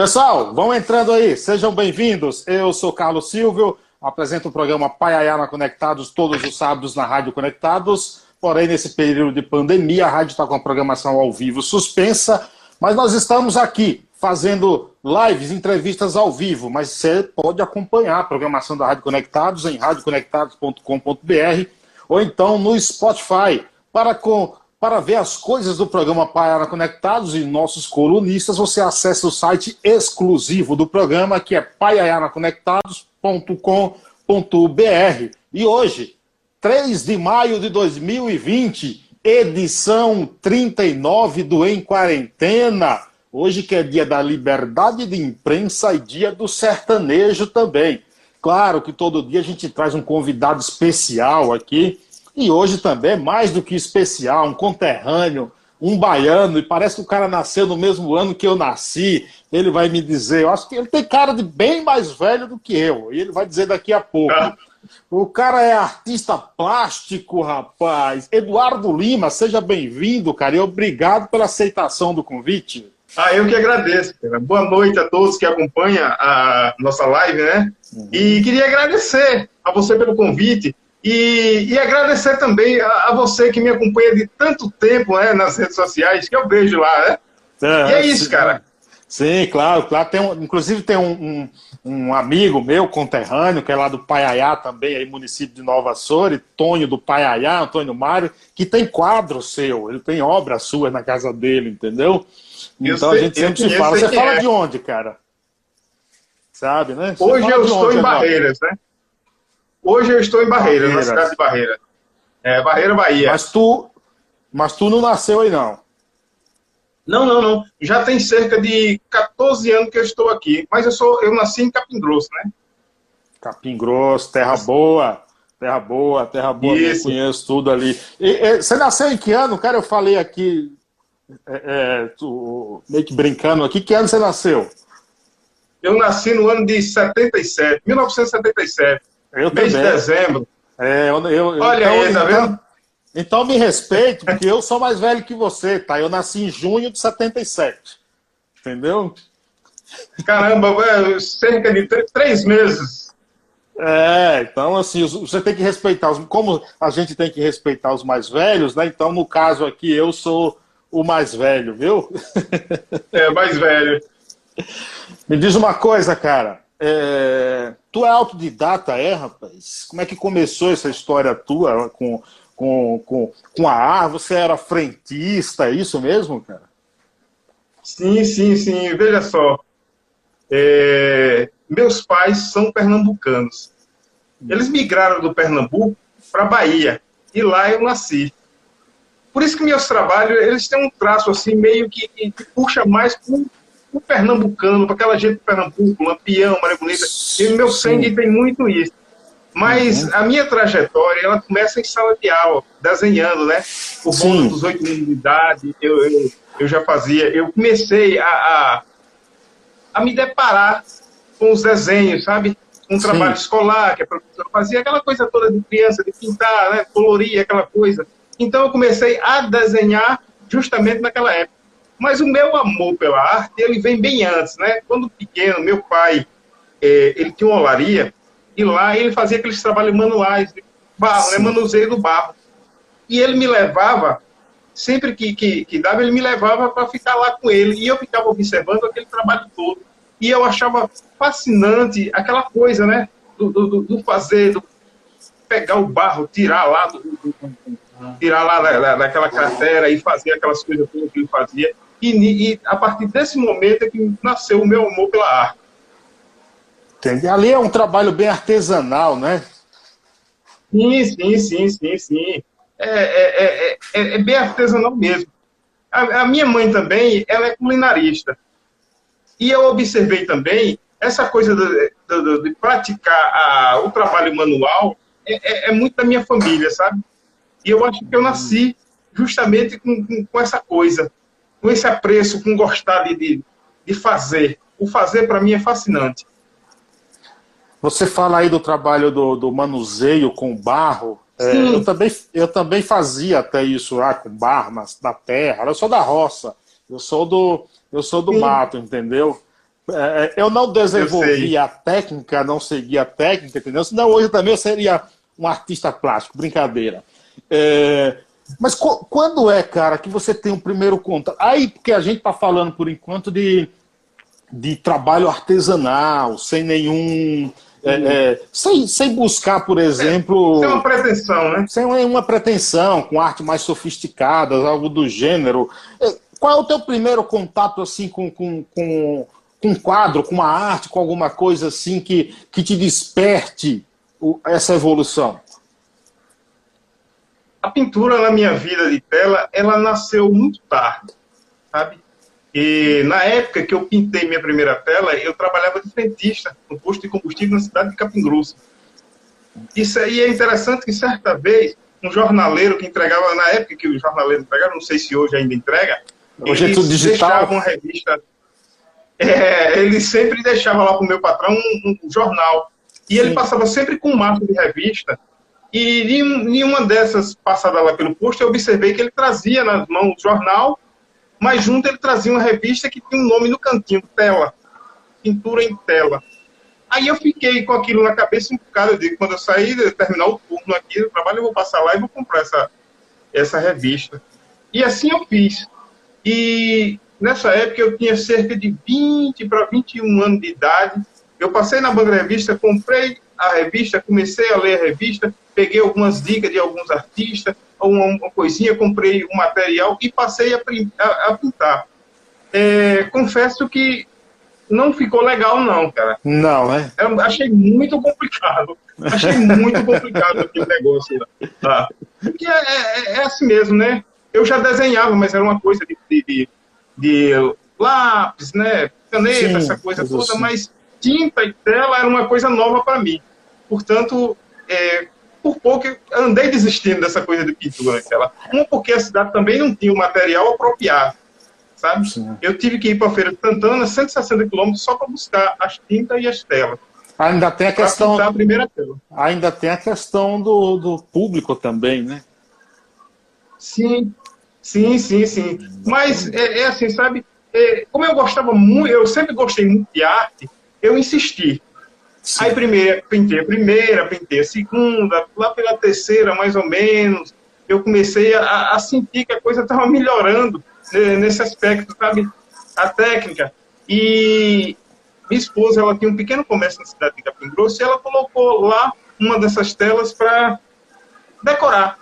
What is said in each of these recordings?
Pessoal, vão entrando aí, sejam bem-vindos. Eu sou Carlos Silvio, apresento o programa Paiaiana Conectados todos os sábados na Rádio Conectados. Porém, nesse período de pandemia, a rádio está com a programação ao vivo suspensa, mas nós estamos aqui fazendo lives, entrevistas ao vivo, mas você pode acompanhar a programação da Rádio Conectados em radioconectados.com.br ou então no Spotify. Para, com, para ver as coisas do programa Paiana Conectados e nossos colunistas, você acessa o site exclusivo do programa, que é paianaconectados.com.br. E hoje, 3 de maio de 2020, edição 39 do Em Quarentena. Hoje que é dia da liberdade de imprensa e dia do sertanejo também. Claro que todo dia a gente traz um convidado especial aqui e hoje também, mais do que especial, um conterrâneo, um baiano, e parece que o cara nasceu no mesmo ano que eu nasci. Ele vai me dizer, eu acho que ele tem cara de bem mais velho do que eu, e ele vai dizer daqui a pouco. Ah. O cara é artista plástico, rapaz. Eduardo Lima, seja bem-vindo, cara, e obrigado pela aceitação do convite. Ah, eu que agradeço. Cara. Boa noite a todos que acompanham a nossa live, né? Uhum. E queria agradecer a você pelo convite. E, e agradecer também a, a, você que me acompanha de tanto tempo né, nas redes sociais, que eu vejo lá, né? É, e é isso, sim, cara. Sim, claro, claro. Tem um, inclusive tem um, um, um, amigo meu, conterrâneo, que é lá do Paiaiá também, aí, município de Nova Soure, Tonho do Paiaiá, Antônio Mário, que tem quadro seu, ele tem obras suas na casa dele, entendeu? Então sei, a gente sempre se fala. Você fala é. de onde, cara? Sabe, né? Você Hoje eu estou onde, em Barreiras, né? Hoje eu estou em Barreiras, Barreiras. na cidade de Barreira. É, Barreira, Bahia. Mas tu, mas tu não nasceu aí, não? Não, não, não. Já tem cerca de 14 anos que eu estou aqui. Mas eu, sou, eu nasci em Capim Grosso, né? Capim Grosso, terra boa. Terra boa, terra boa, eu conheço tudo ali. E, e, você nasceu em que ano? Cara, eu falei aqui, é, é, tu, meio que brincando aqui, que ano você nasceu? Eu nasci no ano de 77, 1977. Eu mês também. de dezembro. É, eu, eu, Olha então, aí, tá vendo? Então, então me respeite, porque eu sou mais velho que você, tá? Eu nasci em junho de 77. Entendeu? Caramba, cerca de três meses. É, então assim, você tem que respeitar os. Como a gente tem que respeitar os mais velhos, né? Então, no caso aqui, eu sou o mais velho, viu? É, mais velho. Me diz uma coisa, cara. É... Tu é autodidata, é, rapaz? Como é que começou essa história tua com, com, com, com a arte? Você era frentista, é isso mesmo, cara? Sim, sim, sim. Veja só. É... Meus pais são pernambucanos. Eles migraram do Pernambuco para Bahia. E lá eu nasci. Por isso que meus trabalhos, eles têm um traço assim, meio que, que puxa mais para o pernambucano, para aquela gente do Pernambuco, Lampião, Maria Bonita. E meu sangue tem muito isso. Mas uhum. a minha trajetória, ela começa em sala de aula, desenhando, né? Por volta dos oito anos de idade, eu, eu, eu, já fazia. Eu comecei a, a, a me deparar com os desenhos, sabe? Um trabalho Sim. escolar, que a professora fazia, aquela coisa toda de criança, de pintar, né? colorir, aquela coisa. Então eu comecei a desenhar justamente naquela época. Mas o meu amor pela arte, ele vem bem antes, né? Quando pequeno, meu pai, é, ele tinha uma olaria, e lá ele fazia aqueles trabalhos manuais, barro, né? manuseio do barro. E ele me levava, sempre que, que, que dava, ele me levava para ficar lá com ele, e eu ficava observando aquele trabalho todo. E eu achava fascinante aquela coisa, né? Do, do, do fazer, do pegar o barro, tirar lá do, do, tirar lá da, daquela cratera e fazer aquelas coisas que ele fazia. E, e, a partir desse momento é que nasceu o meu amor pela arte. Entendi. Ali é um trabalho bem artesanal, né? Sim, sim, sim, sim, sim. É, é, é, é, é bem artesanal mesmo. A, a, minha mãe também, ela é culinarista. E eu observei também essa coisa de, de, de praticar a, o trabalho manual é, é, muito da minha família, sabe? E eu acho que eu nasci justamente com, com, com essa coisa, com esse apreço, com gostar de, de, de fazer. O fazer, para mim, é fascinante. Você fala aí do trabalho do, do manuseio com barro. É, eu, também, eu também fazia até isso lá com barro na, na terra. Eu sou da roça. Eu sou do, eu sou do mato, entendeu? É, eu não desenvolvi eu a técnica, não segui a técnica, entendeu? Senão hoje também eu seria um artista plástico, brincadeira. É, mas quando é, cara, que você tem o um primeiro contato? Aí, porque a gente está falando por enquanto de, de trabalho artesanal, sem nenhum. É, é, sem, sem buscar, por exemplo. sem uma pretensão, né? Sem uma pretensão, com arte mais sofisticada, algo do gênero. É, qual é o teu primeiro contato assim com, com, com, com um quadro, com uma arte, com alguma coisa assim que, que te desperte essa evolução? A pintura na minha vida de tela, ela nasceu muito tarde, sabe? E na época que eu pintei minha primeira tela, eu trabalhava de frentista no posto de combustível na cidade de Capim Grosso. Isso aí é interessante que certa vez um jornaleiro que entregava, na época que o jornaleiro entregava, não sei se hoje ainda entrega, hoje é tudo digital. deixava uma revista. É, ele sempre deixava lá para o meu patrão um, um jornal. E Sim. ele passava sempre com um marco de revista e em uma dessas passadas lá pelo posto, eu observei que ele trazia nas mãos o jornal, mas junto ele trazia uma revista que tinha um nome no cantinho, tela, pintura em tela. Aí eu fiquei com aquilo na cabeça um bocado, eu digo, quando eu sair, terminar o turno aqui do trabalho, eu vou passar lá e vou comprar essa, essa revista. E assim eu fiz. E nessa época eu tinha cerca de 20 para 21 anos de idade. Eu passei na banca revista, comprei a revista, comecei a ler a revista, peguei algumas dicas de alguns artistas, uma, uma coisinha, comprei um material e passei a, a, a pintar. É, confesso que não ficou legal, não, cara. Não, é? Eu achei muito complicado. Achei muito complicado aquele negócio. Tá? Porque é, é, é, assim mesmo, né? Eu já desenhava, mas era uma coisa de, de, de, de lápis, né? Caneta, Sim, essa coisa toda, assim. mas tinta e tela era uma coisa nova para mim. Portanto, é, por pouco andei desistindo dessa coisa de pintura aquela. Uma porque a cidade também não tinha o material apropriado, sabe? Sim. Eu tive que ir para a feira de Santana, 160 quilômetros, só para buscar as tintas e as telas. Ainda tem a questão. A primeira tela. Ainda tem a questão do, do público também, né? Sim, sim, sim, sim. Mas é, é assim, sabe? É, como eu gostava muito, eu sempre gostei muito de arte, eu insisti. Sim. Aí primeiro, pintei a primeira, pintei a segunda, lá pela terceira, mais ou menos, eu comecei a, a sentir que a coisa estava melhorando nesse aspecto, sabe? A técnica. E minha esposa, ela tinha um pequeno comércio na cidade de Capim Grosso e ela colocou lá uma dessas telas para decorar,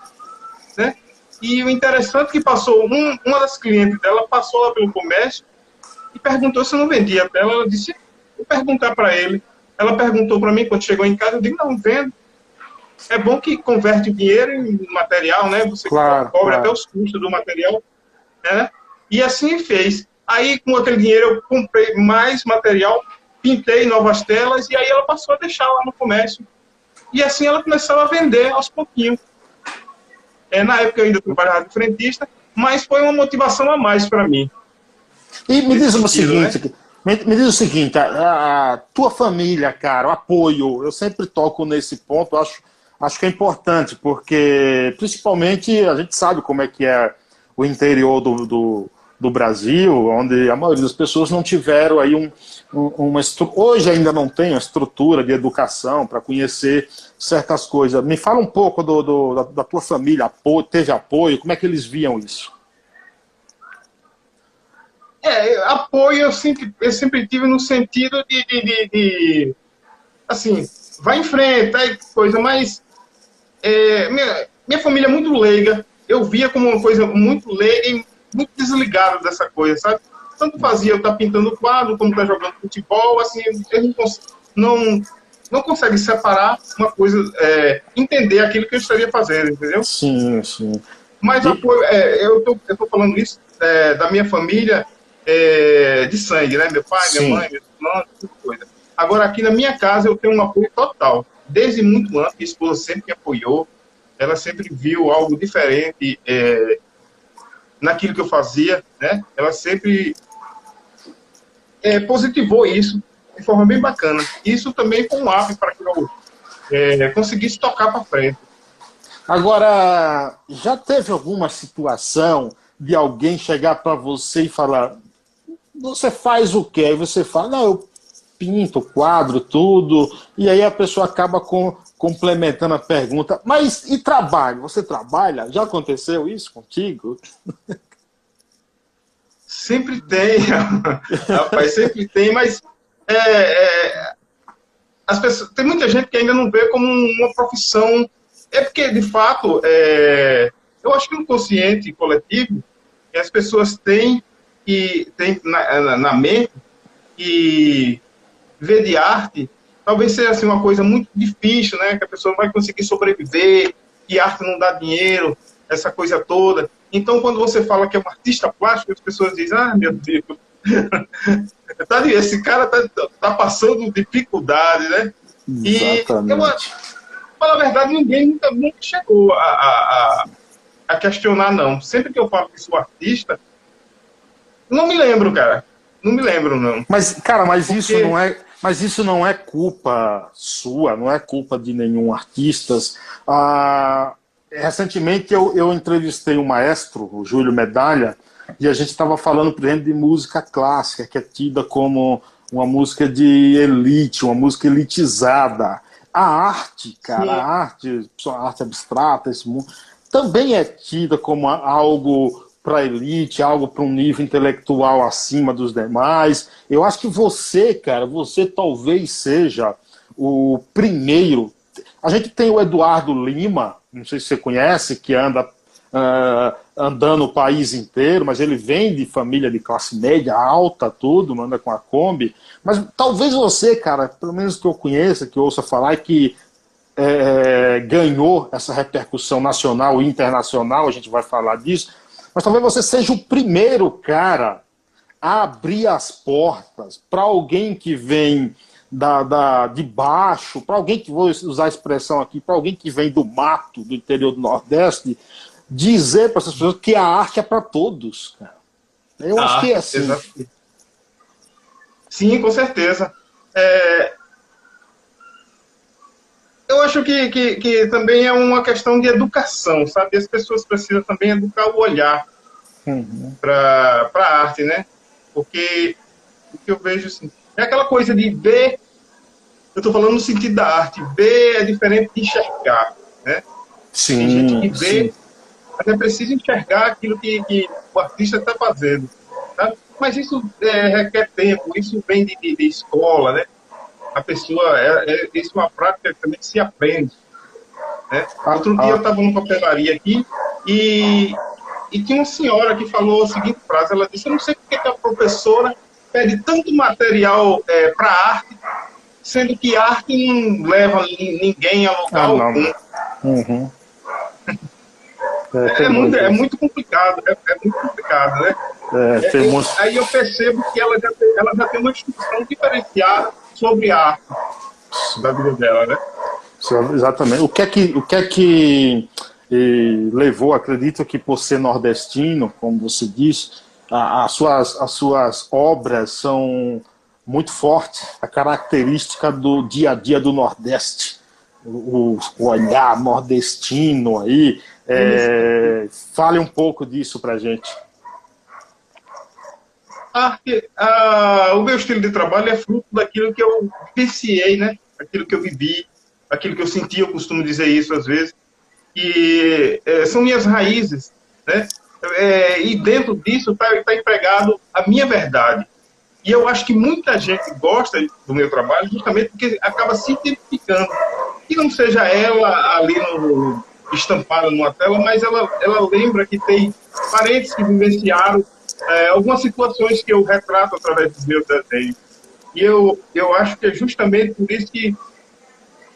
né? E o interessante é que passou, um, uma das clientes dela passou lá pelo comércio e perguntou se eu não vendia a tela. Ela disse, vou perguntar para ele. Ela perguntou para mim quando chegou em casa, eu disse, não, vendo. É bom que converte dinheiro em material, né? Você claro, cobre claro. até os custos do material, né? E assim fez. Aí, com aquele dinheiro, eu comprei mais material, pintei novas telas, e aí ela passou a deixar lá no comércio. E assim ela começou a vender aos pouquinhos. É, na época eu ainda trabalhava de frentista, mas foi uma motivação a mais para mim. E me diz o seguinte, né? Me, me diz o seguinte, a, a, tua família, cara, o apoio, eu sempre toco nesse ponto, acho, acho que é importante, porque principalmente a gente sabe como é que é o interior do, do, do Brasil, onde a maioria das pessoas não tiveram aí um, um uma hoje ainda não tem uma estrutura de educação para conhecer certas coisas. Me fala um pouco do, do da, da, tua família, apoio, teve apoio, como é que eles viam isso? É, apoio eu sempre, eu sempre tive no sentido de, de, de, de assim, vai em frente, coisa, mas é, minha, minha família é muito leiga, eu via como uma coisa muito leiga e muito desligada dessa coisa, sabe? Tanto fazia eu estar tá pintando quadro, como estar tá jogando futebol, assim, eu não, não, não consegue separar uma coisa, é, entender aquilo que eu estaria fazendo, entendeu? Sim, sim. Mas apoio, é, eu tô, eu tô falando isso é, da minha família, é, de sangue, né? Meu pai, Sim. minha mãe, meu irmão, tudo coisa. Agora, aqui na minha casa, eu tenho um apoio total. Desde muito antes, minha esposa sempre me apoiou. Ela sempre viu algo diferente é, naquilo que eu fazia, né? Ela sempre é, positivou isso de forma bem bacana. Isso também com um ápice para que eu é, conseguisse tocar para frente. Agora, já teve alguma situação de alguém chegar para você e falar: você faz o quê? Aí você fala, não, eu pinto, quadro, tudo, e aí a pessoa acaba com, complementando a pergunta, mas e trabalho? Você trabalha? Já aconteceu isso contigo? Sempre tem, rapaz, sempre tem, mas é, é, as pessoas, tem muita gente que ainda não vê como uma profissão. É porque, de fato, é, eu acho que no consciente coletivo, as pessoas têm, que, têm na, na mente que ver de arte talvez seja assim, uma coisa muito difícil, né? Que a pessoa não vai conseguir sobreviver, que arte não dá dinheiro, essa coisa toda. Então, quando você fala que é um artista plástico, as pessoas dizem, ah, meu Deus, tá, esse cara tá, tá passando dificuldade, né? Exatamente. E eu, falar a verdade, ninguém nunca, nunca chegou a, a, a, questionar, não. Sempre que eu falo que sou artista, não me lembro, cara. Não me lembro, não. Mas, cara, mas Porque... isso não é mas isso não é culpa sua, não é culpa de nenhum artista. Ah, recentemente eu, eu entrevistei um maestro, o Júlio Medalha, e a gente estava falando, por exemplo, de música clássica, que é tida como uma música de elite, uma música elitizada. A arte, cara, Sim. a arte, a arte abstrata, esse mundo, também é tida como algo para a elite, algo para um nível intelectual acima dos demais. Eu acho que você, cara, você talvez seja o primeiro. A gente tem o Eduardo Lima, não sei se você conhece, que anda uh, andando o país inteiro, mas ele vem de família de classe média alta, tudo, manda com a Kombi. Mas talvez você, cara, pelo menos que eu conheça, que eu ouça falar, que é, ganhou essa repercussão nacional e internacional, a gente vai falar disso, mas talvez você seja o primeiro cara a abrir as portas para alguém que vem da, da, de baixo, para alguém que, vou usar a expressão aqui, para alguém que vem do mato, do interior do Nordeste, dizer para essas pessoas que a arte é para todos. Cara. Eu ah, acho que é assim. Exatamente. Sim, com certeza. É, eu acho que, que, que, também é uma questão de educação, sabe? As pessoas precisam também educar o olhar uhum. para a arte, né? Porque o que eu vejo assim, é aquela coisa de ver, eu estou falando no sentido da arte, ver é diferente de enxergar, né? Sim, Tem gente que vê, sim. mas é preciso enxergar aquilo que, que o artista está fazendo, tá? Mas isso é, requer tempo, isso vem de, de, de escola, né? A pessoa, é, é, isso é uma prática que também se aprende. Né? Outro dia eu estava numa papelaria aqui e, e tinha uma senhora que falou a seguinte frase, ela disse, eu não sei porque que a professora pede tanto material é, para arte, sendo que arte não leva ninguém a local ah, algum. Uhum. É, é, muito, é, muito, complicado, é, é muito complicado, né? É, é muito... Aí eu percebo que ela já, tem, ela já tem uma instrução diferenciada sobre a da vida dela, né? Exatamente. O que é que, o que, é que levou, acredito que por ser nordestino, como você disse, as, suas, as suas obras são muito fortes, a característica do dia a dia do Nordeste, o, o olhar nordestino aí. É, fale um pouco disso pra gente arte, a, o meu estilo de trabalho é fruto daquilo que eu vivenciei, né? Aquilo que eu vivi, aquilo que eu senti, eu costumo dizer isso às vezes. E é, são minhas raízes, né? É, e dentro disso está tá empregado a minha verdade. E eu acho que muita gente gosta do meu trabalho justamente porque acaba se identificando. Que não seja ela ali no, estampada numa tela, mas ela, ela lembra que tem parentes que vivenciaram é, algumas situações que eu retrato através dos meus desenhos. E eu, eu acho que é justamente por isso que,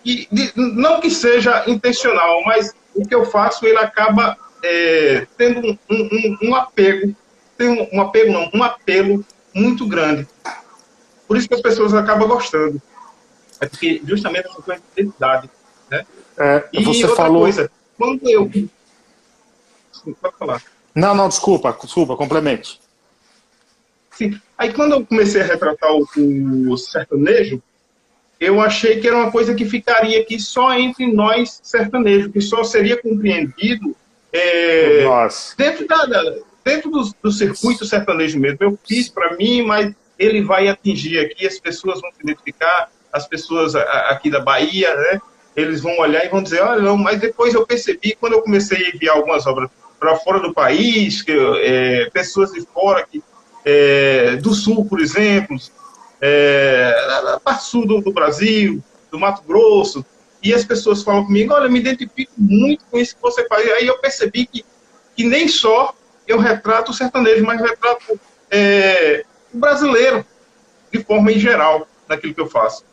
que não que seja intencional, mas o que eu faço, ele acaba é, tendo um, um, um, apego, tem um, apego não, um apelo muito grande. Por isso que as pessoas acabam gostando. É porque justamente essa coisa de identidade. Né? É, e você outra falou... coisa, quando eu... Pode falar. Não, não, desculpa, desculpa, complemente. Sim. Aí quando eu comecei a retratar o, o, sertanejo, eu achei que era uma coisa que ficaria aqui só entre nós sertanejo, que só seria compreendido é, dentro da, da, dentro do, do circuito sertanejo mesmo. Eu fiz para mim, mas ele vai atingir aqui, as pessoas vão se identificar, as pessoas aqui da Bahia, né? Eles vão olhar e vão dizer, olha, não, mas depois eu percebi, quando eu comecei a enviar algumas obras para fora do país, que, é, pessoas de fora, que, é, do sul, por exemplo, é, da parte sul do, do Brasil, do Mato Grosso, e as pessoas falam comigo, olha, me identifico muito com isso que você faz. Aí eu percebi que, que nem só eu retrato o sertanejo, mas retrato é, o brasileiro, de forma em geral, naquilo que eu faço.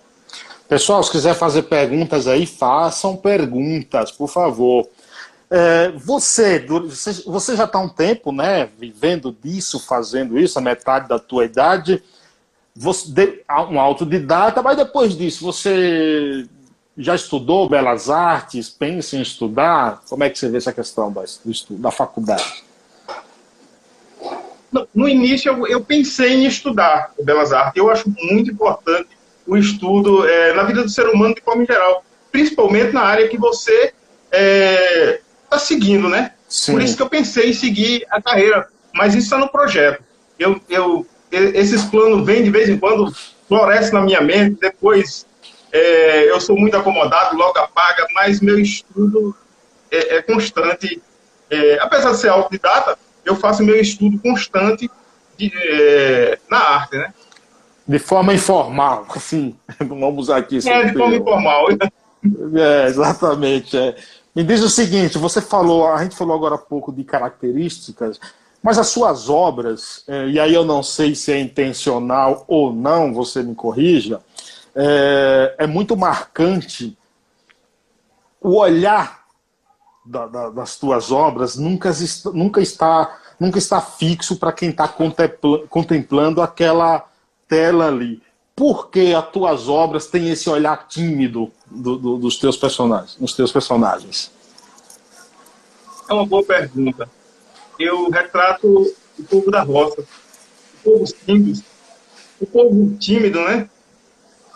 Pessoal, se quiser fazer perguntas aí, façam perguntas, por favor. É, você, você já está um tempo, né, vivendo disso, fazendo isso, a metade da tua idade. Você, um autodidata, mas depois disso, você já estudou belas artes? Pensa em estudar? Como é que você vê essa questão estudo, da faculdade? No início, eu, eu pensei em estudar belas artes. Eu acho muito importante o estudo é, na vida do ser humano de forma geral, principalmente na área que você é, tá seguindo, né? Sim. Por isso que eu pensei em seguir a carreira, mas isso está no projeto. Eu, eu, esses planos vêm de vez em quando, florescem na minha mente, depois é, eu sou muito acomodado, logo apaga, mas meu estudo é, é constante. É, apesar de ser autodidata, eu faço meu estudo constante de, é, na arte, né? De forma informal, assim, vamos usar aqui. É, de forma informal. É, exatamente. É. Me diz o seguinte, você falou, a gente falou agora há pouco de características, mas as suas obras, é, e aí eu não sei se é intencional ou não, você me corrija, é, é muito marcante o olhar da, da, das tuas obras nunca, nunca, está, nunca está fixo para quem está contemplando aquela tela ali. Por que as tuas obras têm esse olhar tímido do, do, dos teus personagens, dos teus personagens? É uma boa pergunta. Eu retrato o povo da roça, o povo simples, o povo tímido, né?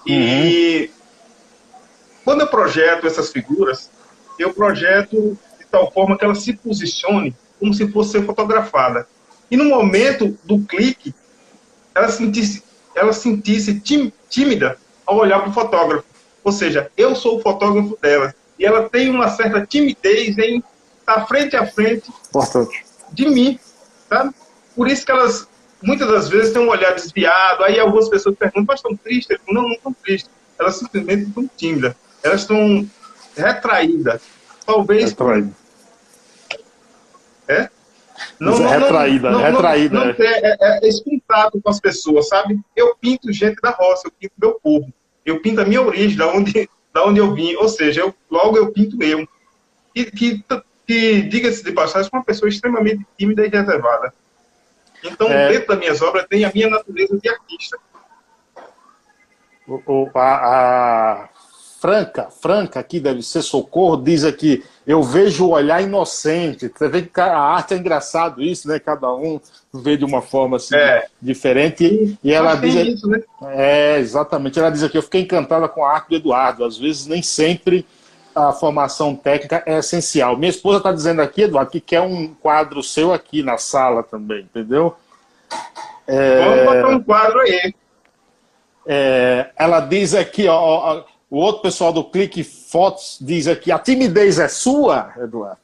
E uhum. quando eu projeto essas figuras, eu projeto de tal forma que ela se posicione como se fosse fotografada. E no momento do clique, ela sentisse, ela sentisse tímida ao olhar para o fotógrafo. Ou seja, eu sou o fotógrafo dela. E ela tem uma certa timidez em estar frente a frente Importante. de mim. Sabe? Por isso que elas, muitas das vezes, têm um olhar desviado. Aí algumas pessoas perguntam, mas estão tristes? Não, não estão tristes. Elas simplesmente estão tímidas. Elas estão retraídas. Talvez. É? Não, não, retraída, não, retraída. Não, não, é. é, é, esse contato com as pessoas, sabe? Eu pinto gente da roça, eu pinto meu povo. Eu pinto a minha origem, da onde, da onde eu vim. Ou seja, eu, logo eu pinto eu. E que, que diga-se de passagem, uma pessoa extremamente tímida e reservada. Então, é... dentro das minhas obras, tem a minha natureza de artista. O, o, a, a, Franca, Franca, aqui deve ser Socorro, diz aqui, eu vejo o olhar inocente. Você vê que a arte é engraçado isso, né? Cada um vê de uma forma assim, é. diferente. E ela diz. Isso, né? É, exatamente. Ela diz aqui, eu fiquei encantada com a arte do Eduardo. Às vezes nem sempre a formação técnica é essencial. Minha esposa está dizendo aqui, Eduardo, que quer um quadro seu aqui na sala também, entendeu? É... Vamos botar um quadro aí. É, ela diz aqui, ó, o outro pessoal do Clique Fotos diz aqui: a timidez é sua, Eduardo?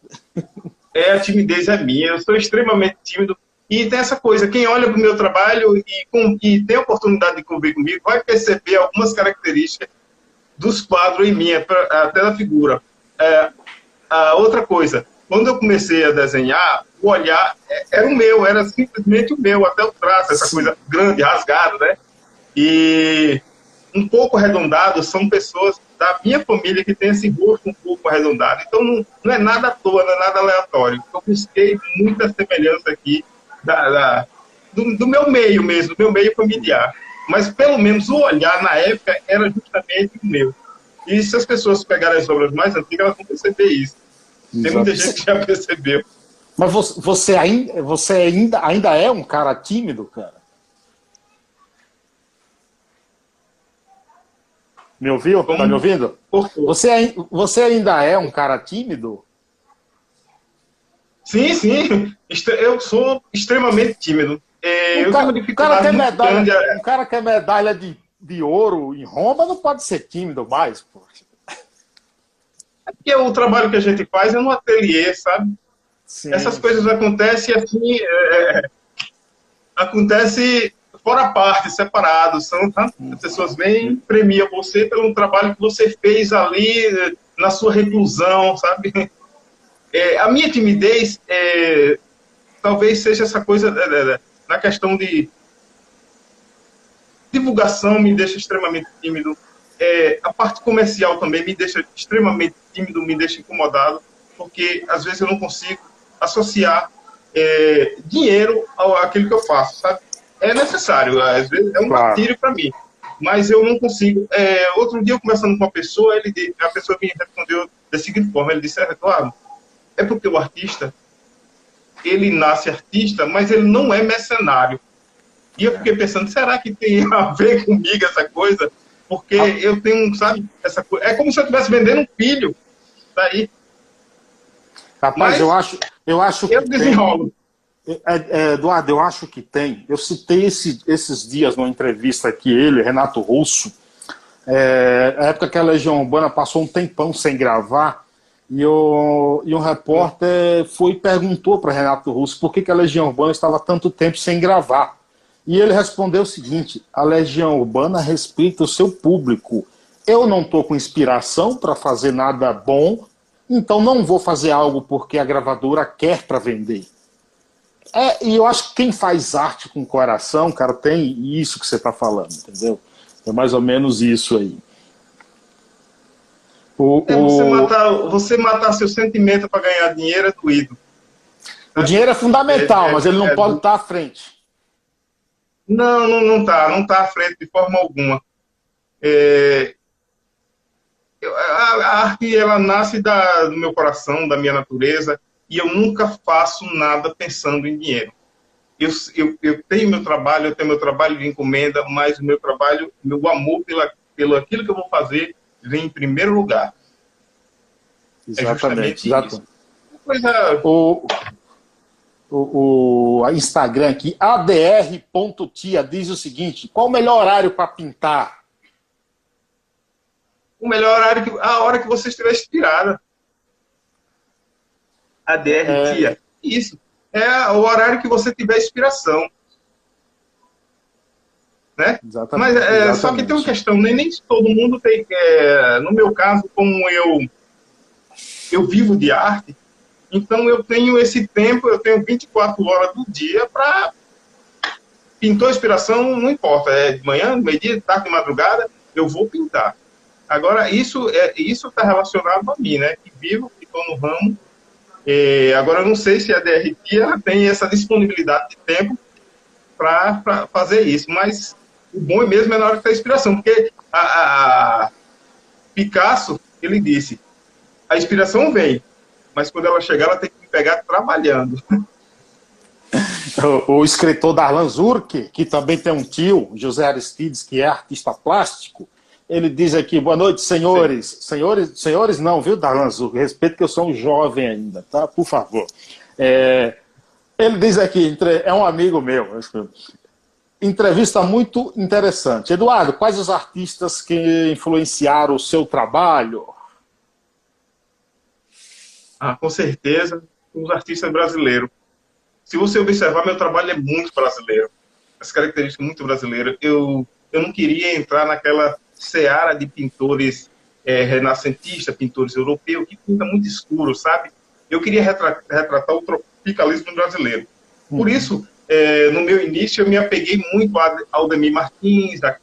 É, a timidez é minha. Eu sou extremamente tímido. E tem essa coisa: quem olha para o meu trabalho e, com, e tem a oportunidade de conviver comigo vai perceber algumas características dos quadros em mim, até da figura. É, a outra coisa, quando eu comecei a desenhar, o olhar é, era o meu, era simplesmente o meu, até o traço, essa coisa grande, rasgada, né? E um pouco arredondado são pessoas da minha família que tem esse rosto um pouco arredondado. Então não, não é nada à toa, não é nada aleatório. Eu busquei muita semelhança aqui da, da do, do, meu meio mesmo, do meu meio familiar. Mas pelo menos o olhar na época era justamente o meu. E se as pessoas pegarem as obras mais antigas, elas vão perceber isso. Exato. Tem muita gente que já percebeu. Mas você, você, ainda, você ainda, ainda é um cara tímido, cara? Me ouviu? Tá me ouvindo? Você, você ainda é um cara tímido? Sim, sim. Eu sou extremamente tímido. É, o, cara, o, cara quer medalha, o cara quer medalha de, de ouro em Roma não pode ser tímido mais, pô. É porque o trabalho que a gente faz é no ateliê, sabe? Sim. Essas coisas acontecem assim, é, acontece fora parte, separado. São tá? as pessoas vêm premiam você pelo trabalho que você fez ali na sua reclusão, sabe? É, a minha timidez é, talvez seja essa coisa é, é, na questão de divulgação me deixa extremamente tímido. É, a parte comercial também me deixa extremamente tímido, me deixa incomodado, porque às vezes eu não consigo associar é, dinheiro ao, àquilo que eu faço, sabe? É necessário, às vezes é um claro. martírio para mim, mas eu não consigo. É, outro dia, eu conversando com uma pessoa, ele, a pessoa me respondeu da seguinte forma: ele disse, Eduardo, é porque o artista ele nasce artista, mas ele não é mercenário. E eu fiquei pensando, será que tem a ver comigo essa coisa? Porque ah. eu tenho, sabe, essa coisa. É como se eu estivesse vendendo um filho. Daí. Rapaz, mas eu acho, eu acho que. Eu desenrolo. Tem, é, é, Eduardo, eu acho que tem. Eu citei esse, esses dias numa entrevista aqui, ele, Renato Russo, é, a época que a Legião Urbana passou um tempão sem gravar, e, o, e um repórter foi perguntou para Renato Russo por que, que a Legião Urbana estava tanto tempo sem gravar. E ele respondeu o seguinte: a Legião Urbana respeita o seu público. Eu não estou com inspiração para fazer nada bom, então não vou fazer algo porque a gravadora quer para vender. É, e eu acho que quem faz arte com coração, cara, tem isso que você está falando, entendeu? É mais ou menos isso aí. O, é você, o... Matar, você matar seu sentimento para ganhar dinheiro é doído. O dinheiro é fundamental, é, é, mas ele não é, pode estar à frente. Não, não, não está, não está à frente de forma alguma. É, a, a, arte ela nasce da, do meu coração, da minha natureza, e eu nunca faço nada pensando em dinheiro. Eu, eu, eu tenho meu trabalho, eu tenho meu trabalho de encomenda, mas o meu trabalho, meu amor pela, pelo aquilo que eu vou fazer, vem em primeiro lugar. Exatamente. É exato. Coisa... O, o, o Instagram aqui, adr.tia, diz o seguinte: qual o melhor horário para pintar? O melhor horário, que, a hora que você estiver inspirada. ADR, é... tia. Isso. É o horário que você tiver inspiração né? Exatamente, Mas é, só que tem uma questão, nem, nem todo mundo tem. É, no meu caso, como eu eu vivo de arte, então eu tenho esse tempo, eu tenho 24 horas do dia para pintou inspiração, não importa, é de manhã, meio-dia, de tarde, de madrugada, eu vou pintar. Agora, isso é isso está relacionado a mim, né? Que vivo, que estou no ramo. É, agora, não sei se a DRT tem essa disponibilidade de tempo para fazer isso, mas o bom mesmo é na hora que está a inspiração, porque a, a, Picasso, ele disse, a inspiração vem, mas quando ela chegar, ela tem que pegar trabalhando. O, o escritor Darlan Zurk, que também tem um tio, José Aristides, que é artista plástico, ele diz aqui, boa noite, senhores. Sim. Senhores, senhores não, viu, Darlan Zurk? Respeito que eu sou um jovem ainda, tá? Por favor. É, ele diz aqui, é um amigo meu, entrevista muito interessante. Eduardo, quais os artistas que influenciaram o seu trabalho? Ah, com certeza, os artistas brasileiros. Se você observar, meu trabalho é muito brasileiro. As características muito brasileiras. Eu, eu não queria entrar naquela seara de pintores é, renascentistas, pintores europeus, que pinta muito escuro, sabe? Eu queria retratar, retratar o tropicalismo brasileiro. Por uhum. isso, é, no meu início, eu me apeguei muito a Aldemir Martins, a,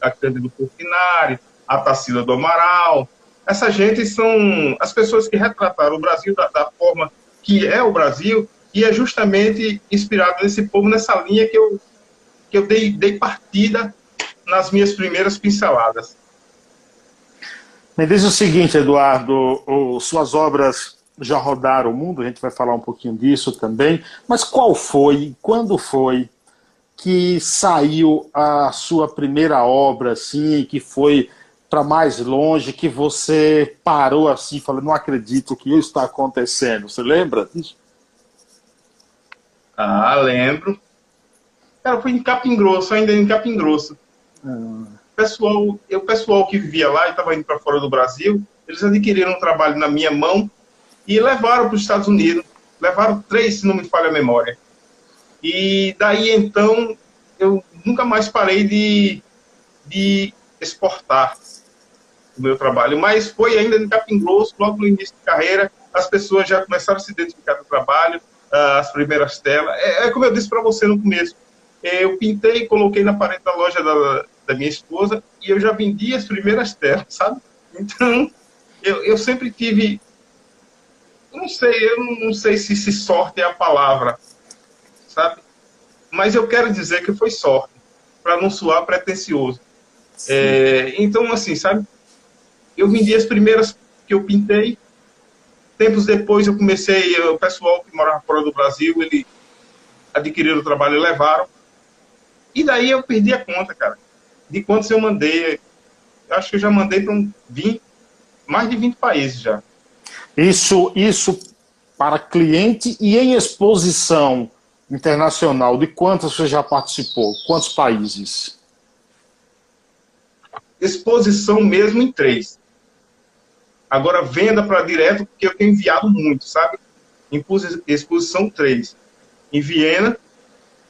a Cândido Portinari, a Tarsila do Amaral. Essa gente são as pessoas que retrataram o Brasil da, da forma que é o Brasil e é justamente inspirado nesse povo, nessa linha que eu, que eu dei, dei partida nas minhas primeiras pinceladas. Me diz o seguinte, Eduardo, o, suas obras já rodaram o mundo, a gente vai falar um pouquinho disso também, mas qual foi, quando foi que saiu a sua primeira obra, assim, que foi para mais longe, que você parou assim, falando, não acredito que isso está acontecendo. Você lembra disso? Ah, lembro. Cara, foi em Capim Grosso, ainda em Capim Grosso. Pessoal, o pessoal que vivia lá e estava indo para fora do Brasil, eles adquiriram um trabalho na minha mão e levaram para os Estados Unidos. Levaram três, se não me falha a memória. E daí então eu nunca mais parei de, de exportar o meu trabalho. Mas foi ainda em Capim Grosso, logo no início de carreira, as pessoas já começaram a se identificar com o trabalho, ah, as primeiras telas. É, é como eu disse para você no começo. Eu pintei coloquei na parede da loja da, da minha esposa e eu já vendi as primeiras telas, sabe? Então, eu, eu sempre tive não sei, eu não sei se, se sorte é a palavra, sabe? Mas eu quero dizer que foi sorte, para não soar pretencioso. É, então, assim, sabe? Eu vendi as primeiras que eu pintei. Tempos depois eu comecei, o pessoal que morava fora do Brasil, ele adquiriram o trabalho e levaram. E daí eu perdi a conta, cara, de quantos eu mandei. Acho que eu já mandei para um 20, mais de 20 países já. Isso, isso para cliente e em exposição internacional, de quantas você já participou? Quantos países? Exposição mesmo em três. Agora, venda para direto, porque eu tenho enviado muito, sabe? Exposição três. Em Viena,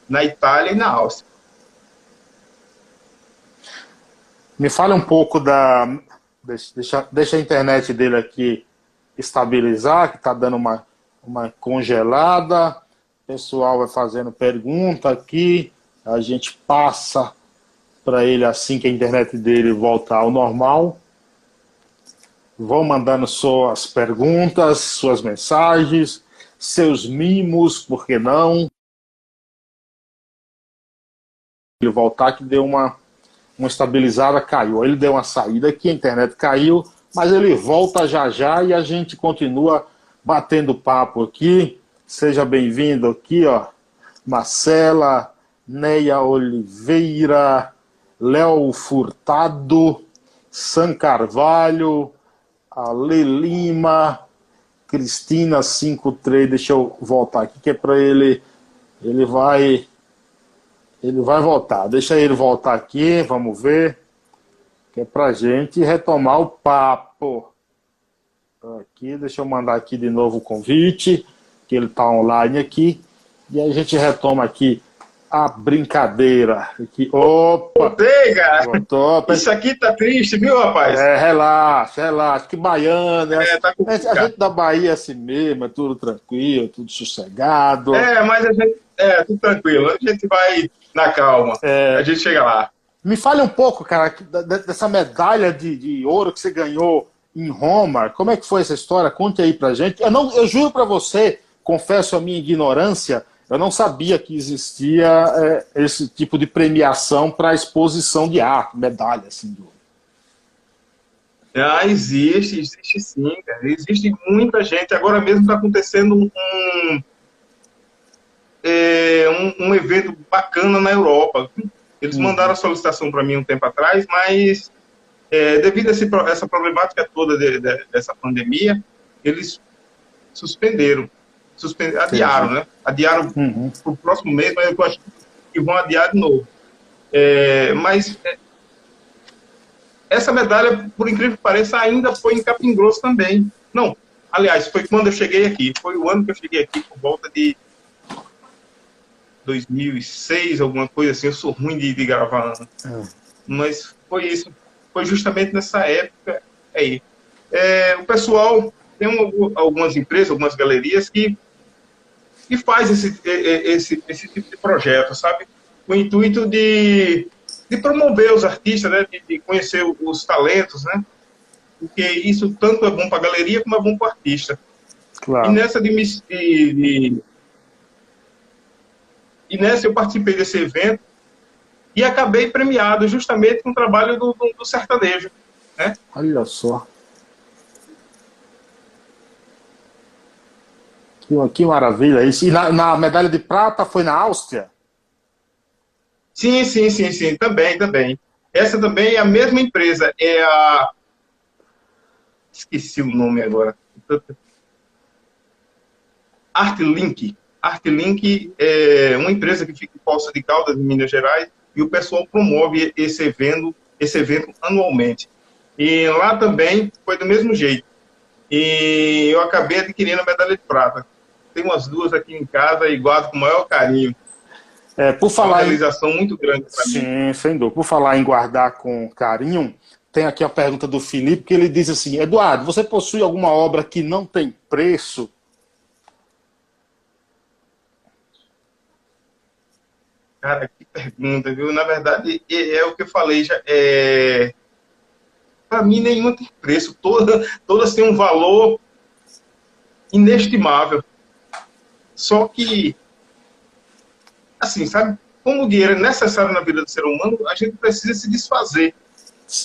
na Itália e na Áustria. Me fale um pouco da. Deixa, deixa a internet dele aqui estabilizar, que está dando uma, uma congelada. O pessoal vai fazendo pergunta aqui. A gente passa para ele assim que a internet dele voltar ao normal. Vão mandando suas perguntas, suas mensagens, seus mimos, por que não? Ele voltar que deu uma, uma estabilizada, caiu. Ele deu uma saída aqui, a internet caiu, mas ele volta já já e a gente continua batendo papo aqui. Seja bem-vindo aqui, ó. Marcela, Neia Oliveira, Léo Furtado, San Carvalho, Ale Lima, Cristina 53, deixa eu voltar aqui que é para ele, ele vai ele vai voltar. Deixa ele voltar aqui, vamos ver que é para gente retomar o papo. Aqui, deixa eu mandar aqui de novo o convite, que ele está online aqui, e a gente retoma aqui a brincadeira. Aqui. Opa! Voltei, cara! Voltou. Isso aqui tá triste, viu, rapaz? É, relaxa, relaxa. Que baiano. É, é tá a gente da Bahia é assim mesmo, é tudo tranquilo, tudo sossegado. É, mas a gente. É, tudo tranquilo. A gente vai na calma. É... A gente chega lá. Me fale um pouco, cara, dessa medalha de, de ouro que você ganhou em Roma. Como é que foi essa história? Conte aí pra gente. Eu, não, eu juro para você, confesso a minha ignorância, eu não sabia que existia é, esse tipo de premiação para exposição de arte, medalha, assim. Do... Ah, existe, existe sim, cara. Existe muita gente. Agora mesmo está acontecendo um, é, um, um evento bacana na Europa eles uhum. mandaram a solicitação para mim um tempo atrás, mas é, devido a esse, essa problemática toda de, de, dessa pandemia, eles suspenderam, suspenderam adiaram, né? Adiaram uhum. para o próximo mês, mas eu acho que vão adiar de novo. É, mas é, essa medalha, por incrível que pareça, ainda foi em Capim Grosso também. Não, aliás, foi quando eu cheguei aqui. Foi o ano que eu cheguei aqui, por volta de 2006, alguma coisa assim. Eu sou ruim de, de gravar, é. mas foi isso. Foi justamente nessa época aí. É, o pessoal tem um, algumas empresas, algumas galerias que que faz esse, esse, esse tipo de projeto, sabe? Com o intuito de, de promover os artistas, né? De, de conhecer os talentos, né? Porque isso tanto é bom para a galeria como é bom para o artista. Claro. E nessa de, de, e nessa eu participei desse evento e acabei premiado justamente com o trabalho do, do, do sertanejo. Né? Olha só. Que, que maravilha isso. E na, na, medalha de prata foi na Áustria? Sim, sim, sim, sim. Também, também. Essa também é a mesma empresa. É a. Esqueci o nome agora. Artlink. Artlink é uma empresa que fica em Poço de Caldas, em Minas Gerais, e o pessoal promove esse evento, esse evento anualmente. E lá também foi do mesmo jeito. E eu acabei adquirindo a medalha de prata. Tem umas duas aqui em casa e guardo com o maior carinho. É, por falar uma realização em... muito grande para mim. Sim, sem dúvida. Por falar em guardar com carinho, tem aqui a pergunta do Felipe, que ele diz assim, Eduardo, você possui alguma obra que não tem preço? Cara, que pergunta, viu? Na verdade, é, é o que eu falei já. É... Para mim, nenhuma tem preço. Toda, todas têm um valor inestimável. Só que, assim, sabe? Como o dinheiro é necessário na vida do ser humano, a gente precisa se desfazer.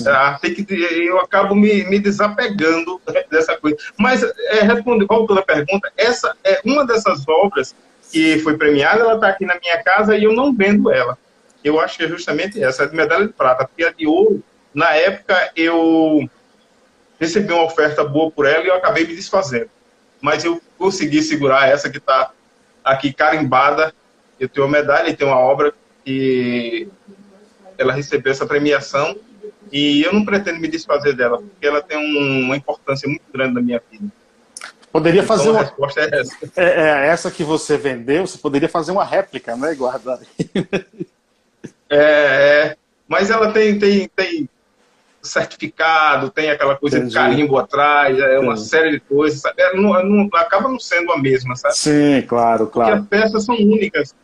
Ah, tem que, eu acabo me, me desapegando dessa coisa. Mas, é, respondendo, voltando à pergunta, essa é uma dessas obras que foi premiada, ela está aqui na minha casa e eu não vendo ela. Eu acho que é justamente essa, a medalha de prata, porque a de ouro, na época, eu recebi uma oferta boa por ela e eu acabei me desfazendo. Mas eu consegui segurar essa que está aqui carimbada. Eu tenho uma medalha e tenho uma obra que ela recebeu essa premiação e eu não pretendo me desfazer dela, porque ela tem um, uma importância muito grande na minha vida. Poderia então, fazer uma. Resposta é essa. É, é, essa que você vendeu, você poderia fazer uma réplica, né? Guardar. é, é, mas ela tem, tem, tem certificado, tem aquela coisa Entendi. de carimbo atrás, é uma Sim. série de coisas, sabe? Não, não, acaba não sendo a mesma, sabe? Sim, claro, claro. Porque as peças são únicas.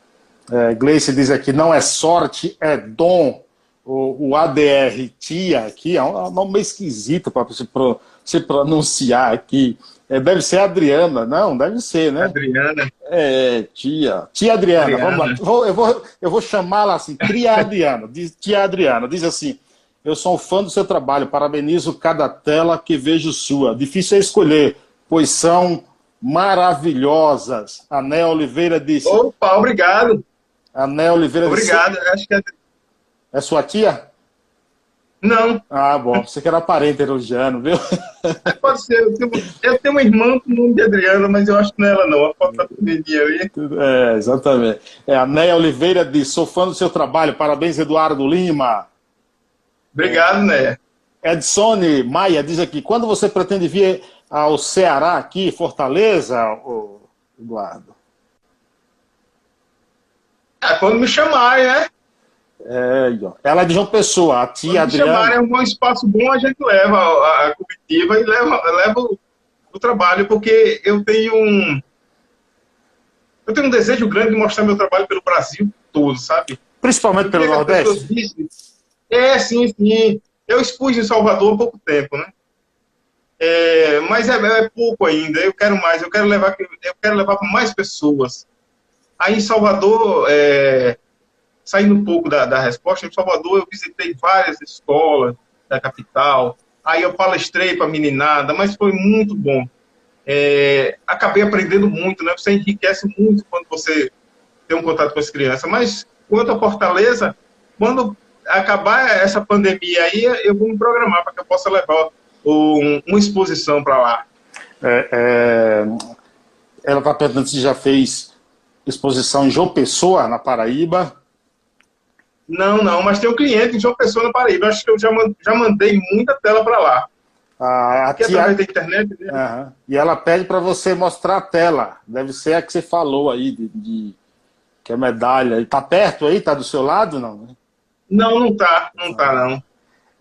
É, Gleice diz aqui, não é sorte, é dom o, o ADR tia aqui, é um nome meio esquisito para se, pro, se pronunciar aqui. É, deve ser Adriana, não, deve ser, né? Adriana. É, tia. Tia Adriana, Adriana. vamos lá. Vou, eu, vou, eu vou chamá-la assim, tia Adriana. Diz, tia Adriana, diz assim: Eu sou um fã do seu trabalho, parabenizo cada tela que vejo sua. Difícil é escolher, pois são maravilhosas. A Né Oliveira disse. Opa, obrigado. A Né Oliveira obrigado. disse. Obrigado, acho que é é sua tia? Não. Ah, bom. Você que era parente elogiando, viu? Pode ser. Eu tenho, eu tenho uma irmã com o nome de Adriana, mas eu acho que não é ela, não. A foto tá pequenininha ali. É, exatamente. É, a Neia Oliveira diz: sou fã do seu trabalho. Parabéns, Eduardo Lima. Obrigado, Neia. Edson Maia diz aqui: quando você pretende vir ao Ceará, aqui, Fortaleza, Eduardo? É, quando me chamarem, né? É, ela é de João Pessoa, a tia Quando Adriana. chamarem um espaço bom, a gente leva a, a comitiva e leva, leva o, o, trabalho, porque eu tenho um. Eu tenho um desejo grande de mostrar meu trabalho pelo Brasil todo, sabe? Principalmente pelo Nordeste? Dizem, é, sim, sim. Eu expus em Salvador há pouco tempo, né? É, mas é, é, pouco ainda. Eu quero mais. Eu quero levar, eu quero levar para mais pessoas. Aí em Salvador, é, saindo um pouco da, da resposta, em Salvador eu visitei várias escolas da capital, aí eu palestrei para meninada, mas foi muito bom. É, acabei aprendendo muito, né? Você enriquece muito quando você tem um contato com as crianças. Mas quanto a Fortaleza, quando acabar essa pandemia aí, eu vou me programar para que eu possa levar um, uma exposição para lá. É, é... Ela está perguntando se já fez exposição em João Pessoa, na Paraíba. Não, não, mas tem um cliente em João Pessoa na Paraíba. Acho que eu já, já mandei muita tela para lá. Ah, aqui através da internet. Né? Uhum. E ela pede para você mostrar a tela. Deve ser a que você falou aí, de, de... que é medalha. Está perto aí? Está do seu lado? Não, não, não está. Não está, não.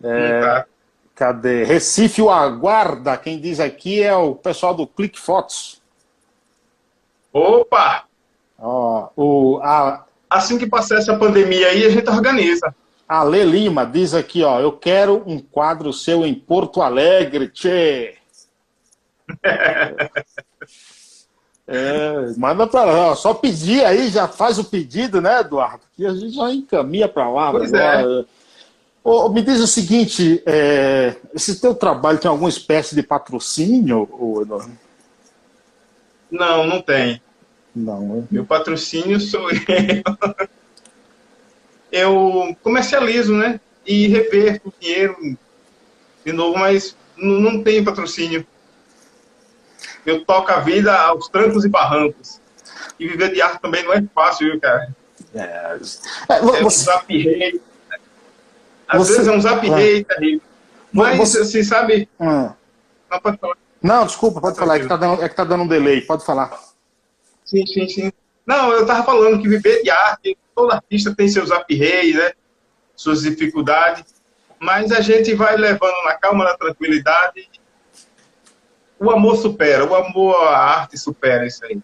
É... não tá. Cadê? Recife o aguarda. Quem diz aqui é o pessoal do Click Fotos. Opa! Ó, o, a, assim que passar essa pandemia aí, a gente organiza. A Lê Lima diz aqui, ó, eu quero um quadro seu em Porto Alegre, tchê. é, manda para lá, só pedir aí, já faz o pedido, né, Eduardo? Que a gente já encaminha para lá. Pois agora. é. Me diz o seguinte, é, esse teu trabalho tem alguma espécie de patrocínio, Eduardo? Não, não tem. Não. Meu patrocínio sou eu. Eu comercializo, né? E reverto dinheiro de novo, mas não tenho patrocínio. Eu toco a vida aos trancos e barrancos. E viver de arte também não é fácil, viu, cara? É, é, você... é um zap rei. Às você... vezes é um zap é. Mas, você... assim, sabe... Hum. Não, pode falar. Não, desculpa, pode falar. É que, tá dando, é que tá dando um delay. Pode falar. Sim, sim, sim. Não, eu tava falando que viver de arte, todo artista tem seus rei, né? Suas dificuldades. Mas a gente vai levando na calma, na tranquilidade o amor supera, o amor à arte supera isso aí.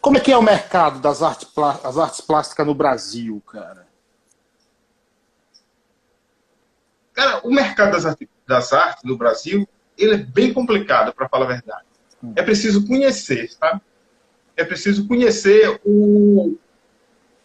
Como é que é o mercado das artes, as artes plásticas no Brasil, cara? Cara, o mercado das artes, das artes no Brasil, ele é bem complicado, para falar a verdade. Hum. É preciso conhecer, sabe? É preciso conhecer o,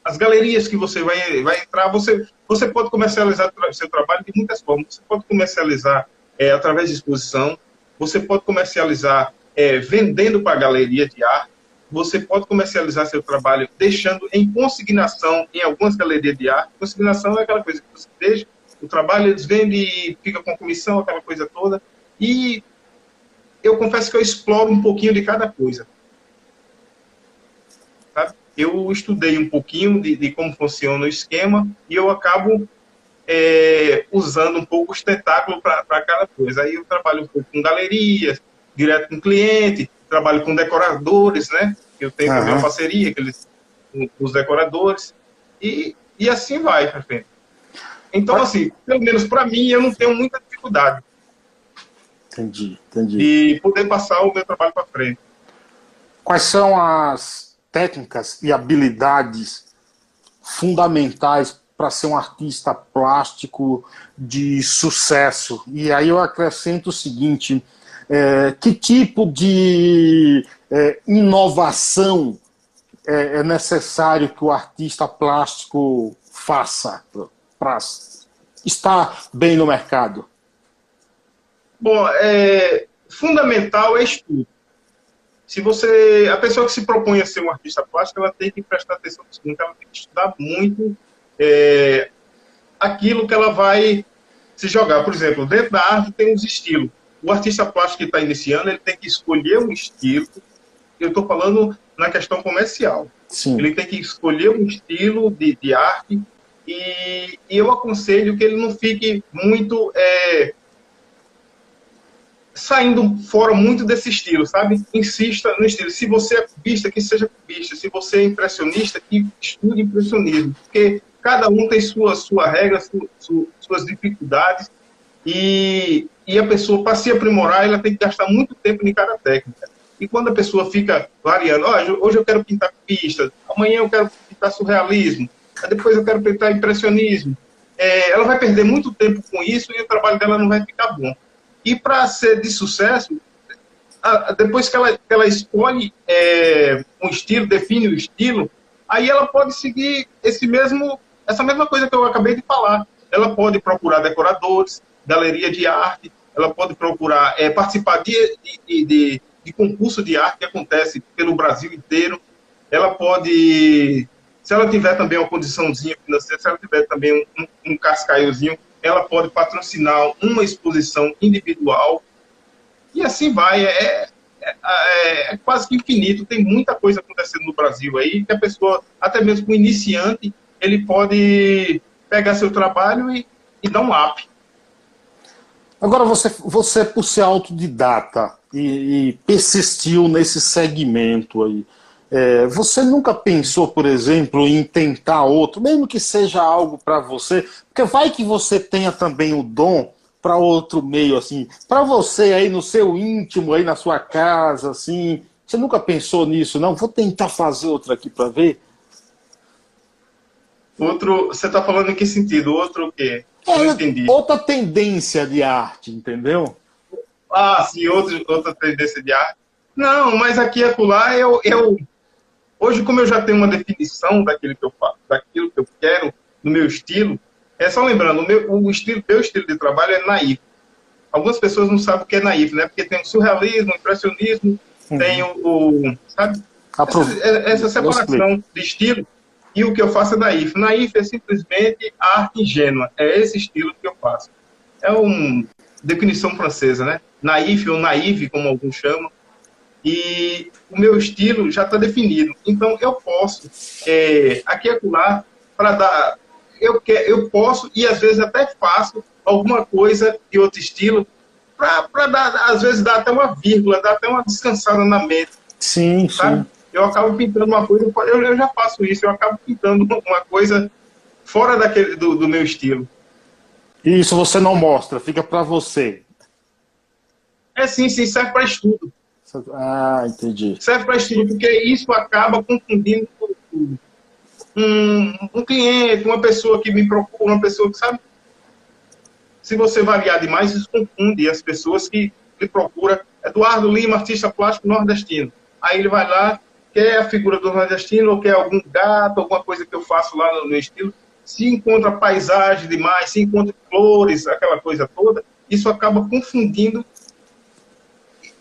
as galerias que você vai, vai entrar. Você, você pode comercializar seu trabalho de muitas formas. Você pode comercializar é, através de exposição, você pode comercializar é, vendendo para a galeria de arte, você pode comercializar seu trabalho deixando em consignação em algumas galerias de arte. Consignação é aquela coisa que você deixa, o trabalho eles vendem e fica com comissão, aquela coisa toda. E eu confesso que eu exploro um pouquinho de cada coisa. Eu estudei um pouquinho de, de como funciona o esquema e eu acabo é, usando um pouco os tentáculos para cada coisa. Aí eu trabalho um pouco com galerias, direto com cliente, trabalho com decoradores, né? Eu tenho uhum. também uma parceria eles, com os decoradores. E, e assim vai, prefeito. Então, assim, pelo menos para mim, eu não tenho muita dificuldade. Entendi, entendi. E poder passar o meu trabalho para frente. Quais são as técnicas e habilidades fundamentais para ser um artista plástico de sucesso. E aí eu acrescento o seguinte: é, que tipo de é, inovação é, é, necessário que o artista plástico faça para estar bem no mercado? Bom, é, fundamental é estudo. Se você, a pessoa que se propõe a ser um artista plástico, ela tem que prestar atenção nisso, ela tem que estudar muito é, aquilo que ela vai se jogar. Por exemplo, dentro da arte tem os estilos. O artista plástico que está iniciando, ele tem que escolher um estilo. Eu estou falando na questão comercial. Sim. Ele tem que escolher um estilo de, de arte e, e, eu aconselho que ele não fique muito é, saindo fora muito desse estilo, sabe? Insista no estilo. Se você é cubista, que seja cubista. Se você é impressionista, que estude impressionismo. Porque cada um tem sua, sua regra, sua, suas dificuldades, e, e a pessoa, para se aprimorar, ela tem que gastar muito tempo em cada técnica. E quando a pessoa fica variando, oh, hoje eu quero pintar pista, amanhã eu quero pintar surrealismo, depois eu quero pintar impressionismo, é, ela vai perder muito tempo com isso e o trabalho dela não vai ficar bom. E para ser de sucesso, depois que ela, que ela escolhe é, um estilo, define o estilo, aí ela pode seguir esse mesmo essa mesma coisa que eu acabei de falar. Ela pode procurar decoradores, galeria de arte, ela pode procurar é, participar de, de, de, de, concurso de arte que acontece pelo Brasil inteiro. Ela pode, se ela tiver também uma condiçãozinha financeira, se ela tiver também um, um, um cascaiozinho, ela pode patrocinar uma exposição individual. E assim vai. É, é, é, é, quase que infinito. Tem muita coisa acontecendo no Brasil aí que a pessoa, até mesmo o iniciante, ele pode pegar seu trabalho e, e dar um up. Agora, você, você por ser autodidata e, e persistiu nesse segmento aí, é, você nunca pensou, por exemplo, em tentar outro, mesmo que seja algo para você? Porque vai que você tenha também o dom para outro meio, assim, para você aí no seu íntimo, aí na sua casa, assim. Você nunca pensou nisso, não? Vou tentar fazer outro aqui para ver. Outro, você está falando em que sentido? Outro o quê? É. Outra tendência de arte, entendeu? Ah, sim, outro, outra tendência de arte. Não, mas aqui e acolá, eu, eu... Hoje, como eu já tenho uma definição daquilo que eu faço, daquilo que eu quero, no meu estilo, é só lembrando, o meu, o estilo, meu estilo de trabalho é naif. Algumas pessoas não sabem o que é naif, né? Porque tem o surrealismo, o impressionismo, uhum. tem o, o sabe? Essa, essa separação de estilo e o que eu faço é naif. Naif é simplesmente arte ingênua. É esse estilo que eu faço. É uma definição francesa, né? Naif ou naive, como alguns chamam. E o meu estilo já está definido. Então, eu posso, é, aqui e acolá, para dar. Eu, quer, eu posso e às vezes até faço alguma coisa de outro estilo, para dar, às vezes, dar até uma vírgula, dar até uma descansada na mente. Sim, sabe? sim. Eu acabo pintando uma coisa, eu, eu já faço isso, eu acabo pintando uma coisa fora daquele, do, do meu estilo. E isso você não mostra, fica para você. É sim, sim, serve para estudo. Ah, entendi. Serve para estudo, porque isso acaba confundindo um, um cliente, uma pessoa que me procura, uma pessoa que sabe. Se você variar demais, isso confunde as pessoas que lhe procuram. Eduardo Lima, artista plástico nordestino. Aí ele vai lá, quer a figura do nordestino, ou quer algum gato, alguma coisa que eu faço lá no, no estilo. Se encontra paisagem demais, se encontra flores, aquela coisa toda, isso acaba confundindo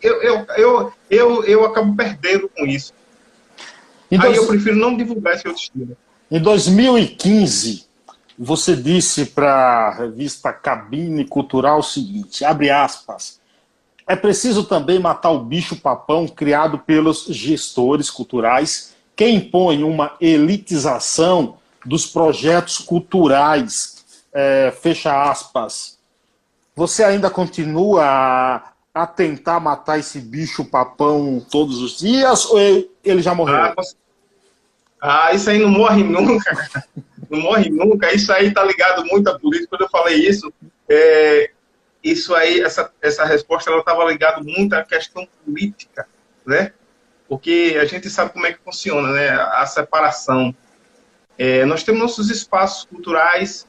eu, eu, eu, eu, eu acabo perdendo com isso. Aí eu prefiro não divulgar esse outro estilo. Em 2015, você disse para a revista Cabine Cultural o seguinte, abre aspas, é preciso também matar o bicho papão criado pelos gestores culturais que impõem uma elitização dos projetos culturais. É, fecha aspas. Você ainda continua a tentar matar esse bicho papão todos os dias ou ele já morreu? Ah, ah isso aí não morre nunca. não morre nunca. Isso aí tá ligado muito à política. Quando eu falei isso, é, isso aí, essa, essa resposta, ela estava ligada muito à questão política, né? Porque a gente sabe como é que funciona, né? A separação. É, nós temos nossos espaços culturais,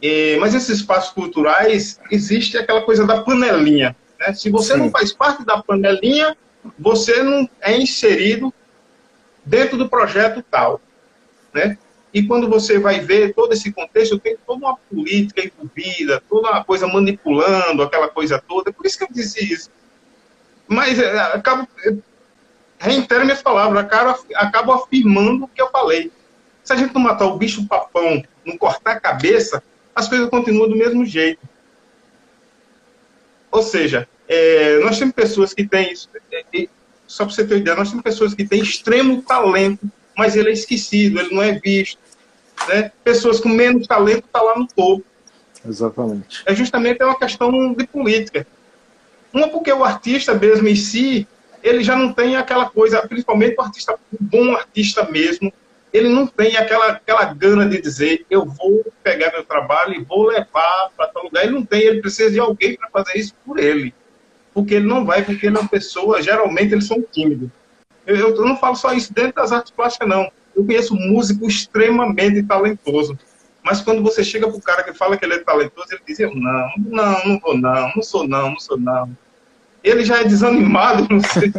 é, mas esses espaços culturais existe aquela coisa da panelinha. Né? Se você Sim. não faz parte da panelinha, você não é inserido dentro do projeto tal. Né? E quando você vai ver todo esse contexto, tem toda uma política envolvida, toda uma coisa manipulando, aquela coisa toda. Por isso que eu disse isso. Mas é, acabo, reitero minhas palavras, acabo, acabo afirmando o que eu falei. Se a gente não matar o bicho papão, não cortar a cabeça, as coisas continuam do mesmo jeito. Ou seja, é, nós temos pessoas que têm, é, só para você ter uma ideia, nós temos pessoas que têm extremo talento, mas ele é esquecido, ele não é visto. Né? Pessoas com menos talento estão tá lá no topo. Exatamente. É justamente uma questão de política. Uma porque o artista mesmo em si, ele já não tem aquela coisa, principalmente o artista, o bom artista mesmo, ele não tem aquela, aquela gana de dizer, eu vou pegar meu trabalho e vou levar para tal lugar. Ele não tem, ele precisa de alguém para fazer isso por ele. Porque ele não vai, porque ele é uma pessoa, geralmente eles são tímidos. Eu, eu não falo só isso dentro das artes plásticas, não. Eu conheço músico extremamente talentoso. Mas quando você chega para o cara que fala que ele é talentoso, ele diz, não, não, não vou não, não sou não, não sou não. Ele já é desanimado, não sei.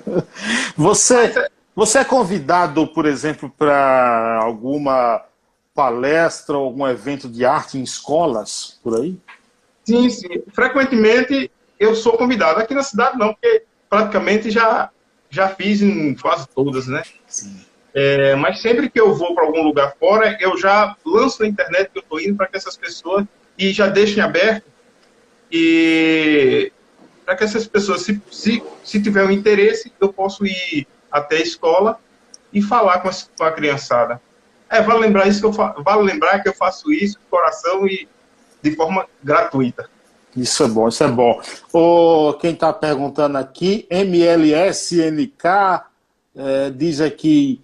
você, é você é convidado, por exemplo, para alguma palestra ou algum evento de arte em escolas por aí? Sim, sim. Frequentemente eu sou convidado. Aqui na cidade não, porque praticamente já, já fiz em quase todas, né? Sim. É, mas sempre que eu vou para algum lugar fora, eu já lanço na internet que eu estou indo para que essas pessoas e já deixem aberto e para que essas pessoas, se, se, se tiver um interesse, eu posso ir até a escola e falar com a, com a criançada. É, vale lembrar isso que eu vale lembrar que eu faço isso de coração e de forma gratuita. Isso é bom, isso é bom. O, quem está perguntando aqui, MLSNK, é, diz aqui,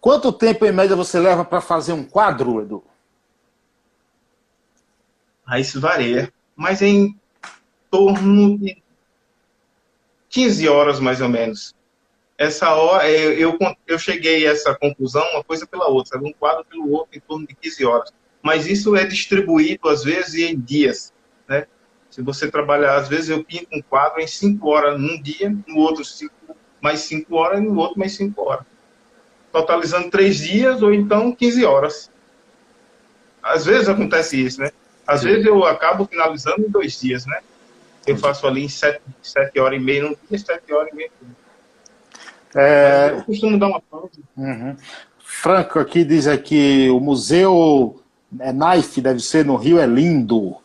quanto tempo em média você leva para fazer um quadro, Edu? Ah, isso varia, mas em torno de 15 horas mais ou menos essa hora, é, eu, eu cheguei a essa conclusão, uma coisa pela outra, sabe? um quadro pelo outro, em torno de 15 horas. Mas isso é distribuído, às vezes, em dias. Né? Se você trabalhar, às vezes, eu pinto um quadro em 5 horas num dia, no outro cinco, mais 5 horas, e no outro mais 5 horas. Totalizando 3 dias ou então 15 horas. Às vezes acontece isso, né? Às Sim. vezes eu acabo finalizando em dois dias, né? Eu faço ali em 7, 7 horas e meia num dia, 7 horas e meia no é... Eu costumo dar uma pausa. Uhum. Franco aqui diz aqui, o museu é deve ser no Rio, é lindo.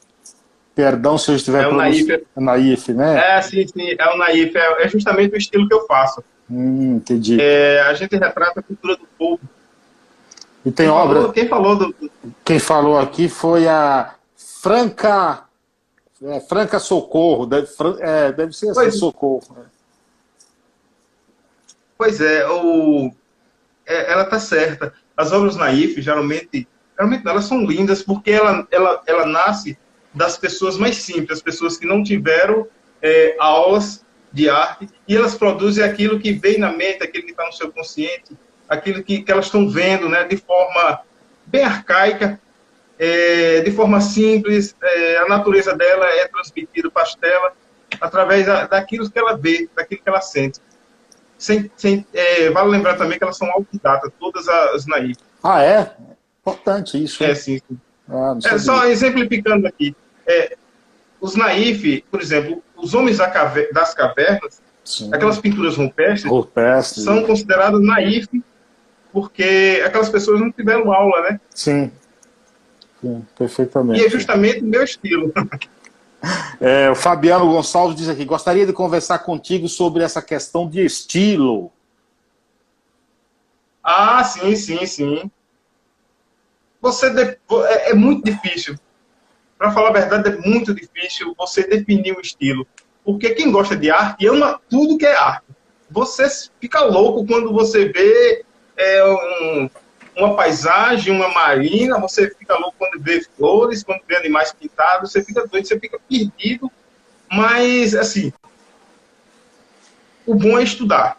Perdão se eu estiver é o naif, é naif, né? É, sim, sim, é o naif, é, é justamente o estilo que eu faço. Hum, entendi. É, a gente retrata a cultura do povo. E tem quem obra. Falou, quem falou do. Quem falou aqui foi a Franca. É, Franca Socorro, deve, é, deve ser assim, Socorro. Pois é, o, é, ela está certa. As obras naif, geralmente, geralmente elas são lindas porque ela, ela, ela nasce das pessoas mais simples, as pessoas que não tiveram é, aulas de arte, e elas produzem aquilo que vem na mente, aquilo que está no seu consciente, aquilo que, que elas estão vendo, né, de forma bem arcaica, é, de forma simples, é, a natureza dela é transmitida para as telas através da, daquilo que ela vê, daquilo que ela sente. Sem, sem, é, vale lembrar também que elas são autodidatas, todas as naif. Ah, é? Importante isso. É, sim. sim. Ah, é, só exemplificando aqui. É, os naif, por exemplo, os homens das cavernas, sim. aquelas pinturas rupestres, rupestres, são consideradas naif porque aquelas pessoas não tiveram aula, né? Sim. Sim, perfeitamente. E é justamente o meu estilo. É, o Fabiano Gonçalves diz aqui: gostaria de conversar contigo sobre essa questão de estilo. Ah, sim, sim, sim. Você de... é, é muito difícil. Para falar a verdade, é muito difícil você definir o estilo. Porque quem gosta de arte ama tudo que é arte. Você fica louco quando você vê é, um, uma paisagem, uma marina, você fica louco quando vê flores, quando vê animais pintados, você fica doido, você fica perdido. Mas, assim, o bom é estudar.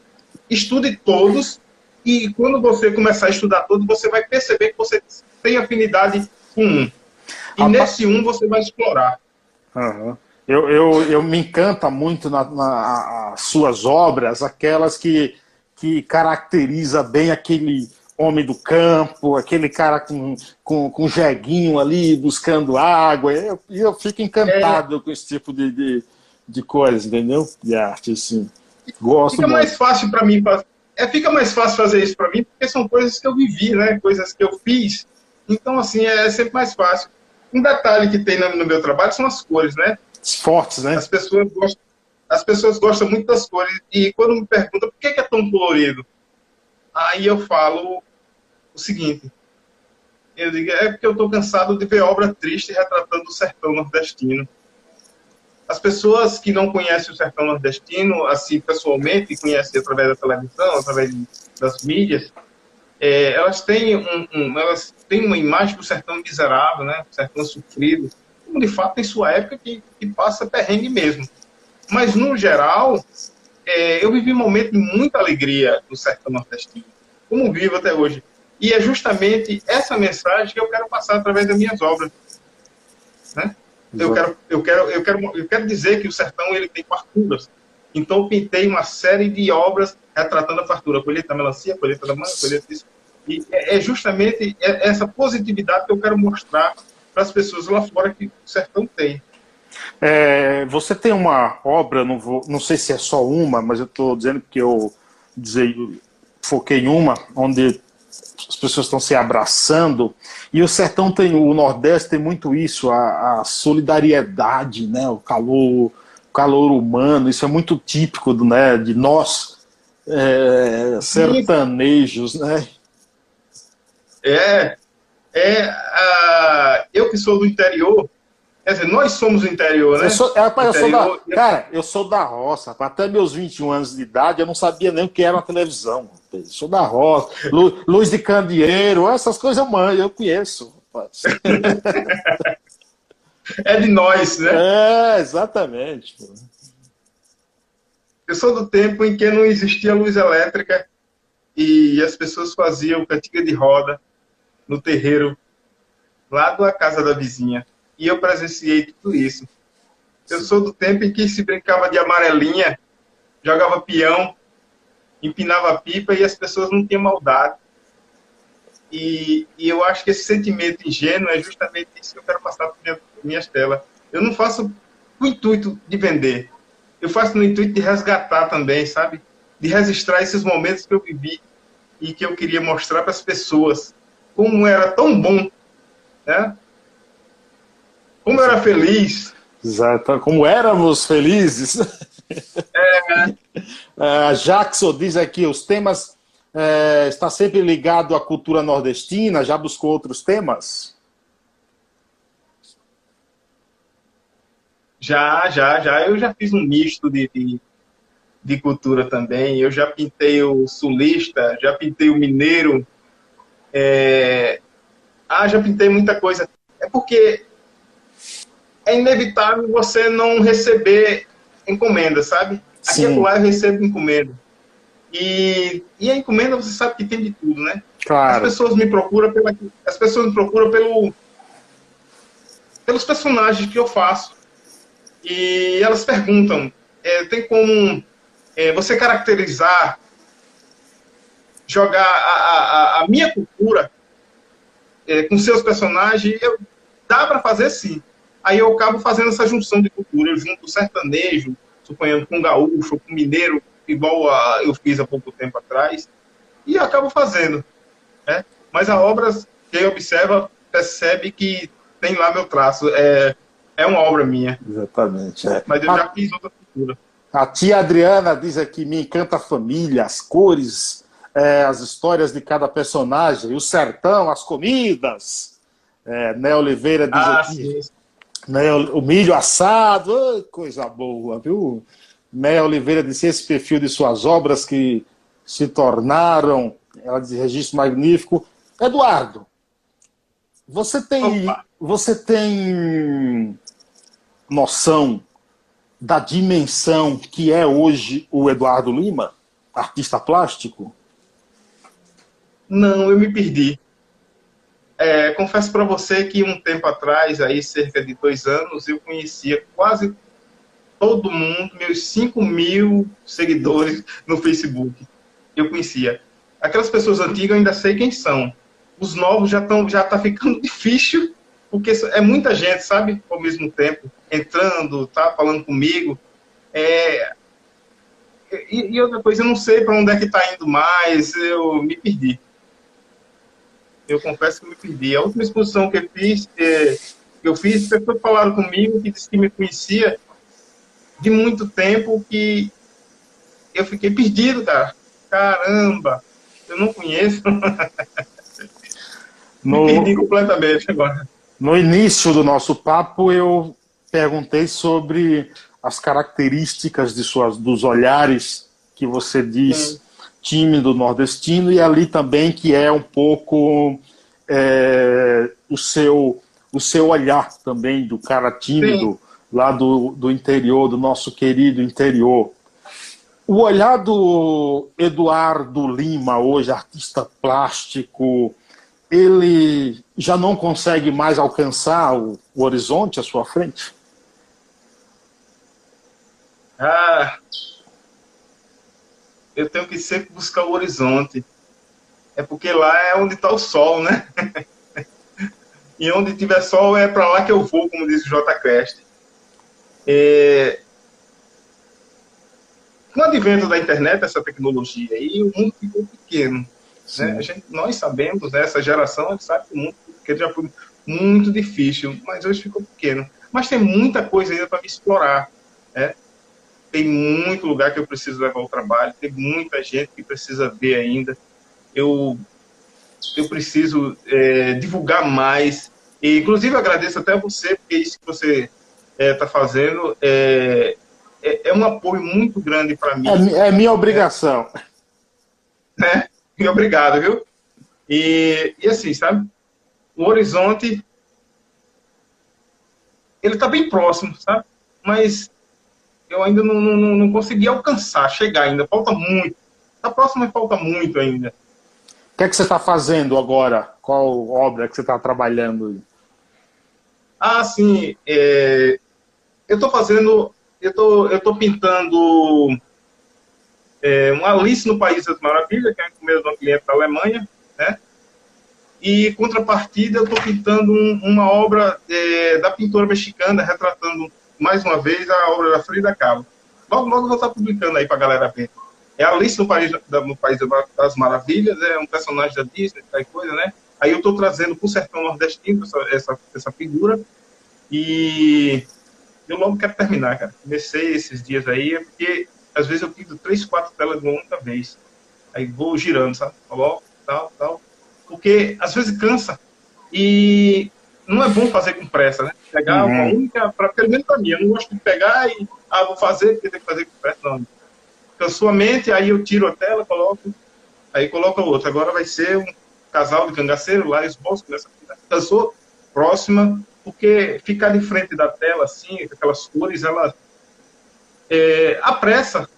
Estude todos e quando você começar a estudar todos, você vai perceber que você tem afinidade com um. E a nesse um você vai explorar. Uhum. Eu, eu, eu me encanta muito nas na, suas obras, aquelas que, que caracteriza bem aquele homem do campo, aquele cara com, com, com jeguinho ali buscando água. E eu, eu fico encantado é. com esse tipo de, de, de coisa, entendeu? De arte, assim. Gosto fica muito. mais fácil para mim. É, fica mais fácil fazer isso para mim, porque são coisas que eu vivi, né? Coisas que eu fiz. Então, assim, é sempre mais fácil. Um detalhe que tem no, no meu trabalho são as cores, né? Fortes, né? As pessoas gostam, as pessoas gostam muito das cores. E quando me perguntam por que é tão colorido, Aí eu falo o seguinte: eu digo, é porque eu estou cansado de ver obra triste retratando o sertão nordestino. As pessoas que não conhecem o sertão nordestino, assim, pessoalmente, conhecem através da televisão, através das mídias, é, elas, têm um, um, elas têm uma imagem do sertão miserável, né? sertão sofrido, como de fato em sua época que, que passa perrengue mesmo. Mas, no geral, é, eu vivi um momento de muita alegria no sertão nordestino, como vivo até hoje. E é justamente essa mensagem que eu quero passar através das minhas obras. Né? Eu quero, eu, quero, eu, quero, eu quero dizer que o sertão ele tem farturas. Então, eu pintei uma série de obras retratando a fartura. Colheita da melancia, colheita da manga, colheita disso. E é, é justamente essa positividade que eu quero mostrar para as pessoas lá fora que o sertão tem. É, você tem uma obra, não, vou, não sei se é só uma, mas eu estou dizendo que eu dizer, foquei em uma, onde as pessoas estão se abraçando, e o sertão tem, o Nordeste tem muito isso, a, a solidariedade, né, o calor, calor humano, isso é muito típico do, né, de nós, é, sertanejos, né? É, é uh, eu que sou do interior, Quer dizer, nós somos o interior, né? Eu sou, é, rapaz, interior, sou da, cara, eu sou da roça. Até meus 21 anos de idade, eu não sabia nem o que era uma televisão. Eu sou da roça. Lu, luz de candeeiro, essas coisas eu manjo, eu conheço. é de nós, né? É, exatamente. Eu sou do tempo em que não existia luz elétrica e as pessoas faziam cantiga de roda no terreiro lá da casa da vizinha e eu presenciei tudo isso. Eu sou do tempo em que se brincava de amarelinha, jogava peão, empinava pipa e as pessoas não tinham maldade. E, e, eu acho que esse sentimento ingênuo é justamente isso que eu quero passar para minha, minhas telas. Eu não faço com o intuito de vender. Eu faço no intuito de resgatar também, sabe? De registrar esses momentos que eu vivi e que eu queria mostrar para as pessoas como era tão bom, né? Como eu era feliz Exato, como éramos felizes. É. é Jackson diz aqui, os temas é, está sempre ligado à cultura nordestina, já buscou outros temas? Já, já, já. Eu já fiz um misto de, de, de cultura também. Eu já pintei o sulista, já pintei o mineiro. É... Ah, já pintei muita coisa. É porque é inevitável você não receber encomenda, sabe? Aqui Sim. lá eu recebo encomenda. E, e a encomenda você sabe que tem de tudo, né? Claro. As pessoas me procuram pela, as pessoas me procuram pelo, pelos personagens que eu faço. E elas perguntam, é, tem como é, você caracterizar, jogar a, a, a minha cultura é, com seus personagens? Eu, dá para fazer sim. Aí eu acabo fazendo essa junção de cultura. Eu junto sertanejo, suponhando com gaúcho, com mineiro, igual a, eu fiz há pouco tempo atrás, e acabo fazendo. Né? Mas a obra, quem observa, percebe que tem lá meu traço. É, é uma obra minha. Exatamente. É. Mas eu a, já fiz outra cultura. A tia Adriana diz aqui: me encanta a família, as cores, é, as histórias de cada personagem, o sertão, as comidas. É, né Oliveira diz ah, aqui. Sim né, o milho assado, oh, coisa boa, viu? Né, Oliveira disse esse perfil de suas obras que se tornaram, ela diz registro magnífico. Eduardo, você tem, você tem noção da dimensão que é hoje o Eduardo Lima, artista plástico? Não, eu me perdi. É, confesso para você que um tempo atrás, aí cerca de dois anos, eu conhecia quase todo mundo, meus 5 mil seguidores no Facebook. Eu conhecia. Aquelas pessoas antigas eu ainda sei quem são. Os novos já estão já tá ficando difícil, porque é muita gente, sabe, ao mesmo tempo, entrando, tá falando comigo. É... E, e outra coisa, eu não sei para onde é que está indo mais, eu me perdi eu confesso que me perdi. A última exposição que eu fiz, é, que eu fiz, pessoas falaram comigo que disse que me conhecia de muito tempo que eu fiquei perdido, cara. Caramba, eu não conheço. No, me perdi completamente agora. No início do nosso papo, eu perguntei sobre as características de suas, dos olhares que você diz Sim tímido nordestino e ali também que é um pouco é, o seu o seu olhar também do cara tímido Sim. lá do, do interior do nosso querido interior o olhar do Eduardo Lima hoje artista plástico ele já não consegue mais alcançar o, o horizonte à sua frente ah eu tenho que sempre buscar o horizonte. É porque lá é onde está o sol, né? e onde tiver sol é para lá que eu vou, como diz o J. Crest. É... Com o advento da internet, essa tecnologia aí, o mundo ficou pequeno. Né? Gente, nós sabemos, né, essa geração, a gente sabe que o mundo que já foi muito difícil, mas hoje ficou pequeno. Mas tem muita coisa ainda para me explorar. Né? Tem muito lugar que eu preciso levar o trabalho, tem muita gente que precisa ver ainda. Eu, eu preciso é, divulgar mais. E, inclusive, agradeço até a você, porque isso que você está é, tá fazendo é, é, é, um apoio muito grande para mim. É, é, minha obrigação. Né? E obrigado, viu? E, e assim, sabe? O horizonte, ele está bem próximo, sabe? Mas eu ainda não, não, não consegui alcançar, chegar ainda. Falta muito. A próxima falta muito ainda. O que é que você está fazendo agora? Qual obra que você está trabalhando? Ah, sim. É, eu estou fazendo. Eu tô, eu tô pintando é, uma Alice no País das Maravilhas, que é a encomenda de uma cliente da Alemanha, né? E, contrapartida, eu estou pintando um, uma obra é, da pintora mexicana, retratando mais uma vez, a obra da Frida Kahlo. Logo, logo vou estar publicando aí para a galera ver. É a Alice no País, no País das Maravilhas, é um personagem da Disney, tal coisa, né? Aí eu estou trazendo para o sertão nordestino essa, essa, essa figura. E eu logo quero terminar, cara. Comecei esses dias aí, porque às vezes eu pinto três, quatro telas de uma única vez. Aí vou girando, sabe? Tal, tal. Porque às vezes cansa. E não é bom fazer com pressa, né? Pegar uhum. uma única, pra, pelo menos para mim, eu não gosto de pegar e, ah, vou fazer, porque tem que fazer com pressa, não. Cansou a mente, aí eu tiro a tela, coloco, aí coloco a outra. Agora vai ser um casal de cangaceiro lá, esboço nessa cansou, próxima, porque ficar de frente da tela, assim, com aquelas cores, ela é, apressa,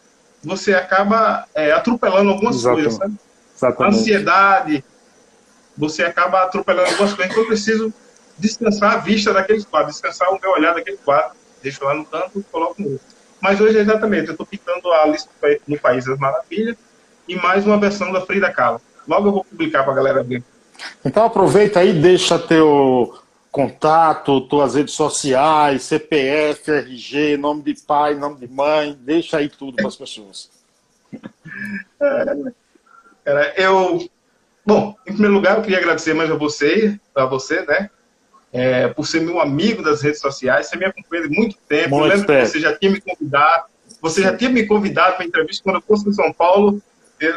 você acaba é, atropelando algumas Exatamente. coisas, sabe? Exatamente. Ansiedade, você acaba atropelando algumas coisas, então eu preciso descansar a vista daquele quadro, descansar o meu olhar daquele quadro, deixo lá no canto e coloco no outro. Mas hoje, exatamente, eu estou pintando a lista no País das Maravilhas e mais uma versão da Frida Kahlo. Logo eu vou publicar para a galera ver. Então aproveita aí, deixa teu contato, tuas redes sociais, CPF, RG, nome de pai, nome de mãe, deixa aí tudo para as pessoas. Cara, eu, bom, em primeiro lugar, eu queria agradecer mais a você, a você, né, é, por ser meu amigo das redes sociais, você me acompanha há muito tempo, muito eu lembro tempo. que você já tinha me convidado, você já tinha me convidado para entrevista quando eu fosse em São Paulo, eu,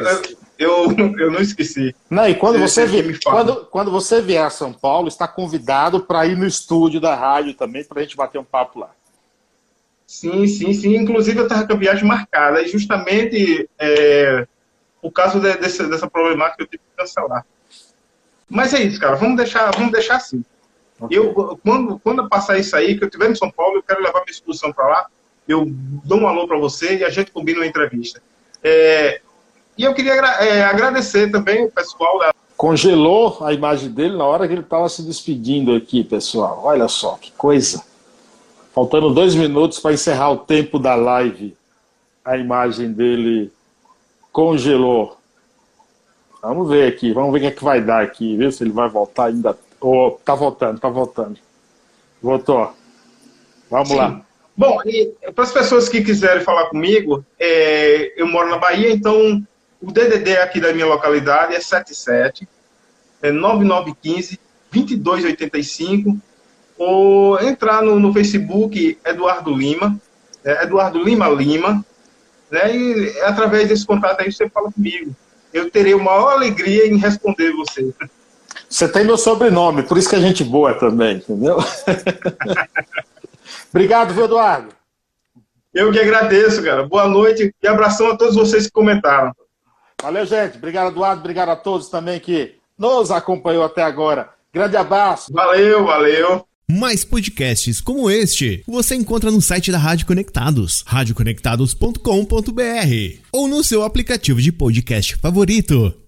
eu, eu não esqueci. Não, e quando você, vier, quando, quando você vier a São Paulo, está convidado para ir no estúdio da rádio também, para a gente bater um papo lá. Sim, sim, sim. Inclusive, eu estava com a viagem marcada, e justamente é, por causa de, desse, dessa problemática eu tive que cancelar. Mas é isso, cara. Vamos deixar, vamos deixar assim. Okay. Eu, quando, quando passar isso aí, que eu estiver em São Paulo, eu quero levar minha exposição para lá. Eu dou um alô para você e a gente combina uma entrevista. É, e eu queria é, agradecer também o pessoal da. Congelou a imagem dele na hora que ele estava se despedindo aqui, pessoal. Olha só que coisa. Faltando dois minutos para encerrar o tempo da live, a imagem dele congelou. Vamos ver aqui, vamos ver o que, é que vai dar aqui, ver se ele vai voltar ainda. Oh, tá voltando, tá voltando. Voltou. Vamos Sim. lá. Bom, para as pessoas que quiserem falar comigo, é, eu moro na Bahia, então o DDD aqui da minha localidade é 77 é 9915 2285 ou entrar no, no Facebook Eduardo Lima, é, Eduardo Lima Lima, né? E através desse contato aí você fala comigo. Eu terei a maior alegria em responder você. Você tem meu sobrenome, por isso que a gente boa também, entendeu? Obrigado, viu, Eduardo? Eu que agradeço, cara. Boa noite e abração a todos vocês que comentaram. Valeu, gente. Obrigado, Eduardo. Obrigado a todos também que nos acompanhou até agora. Grande abraço. Valeu, valeu. Mais podcasts como este você encontra no site da Rádio Conectados, radioconectados.com.br ou no seu aplicativo de podcast favorito.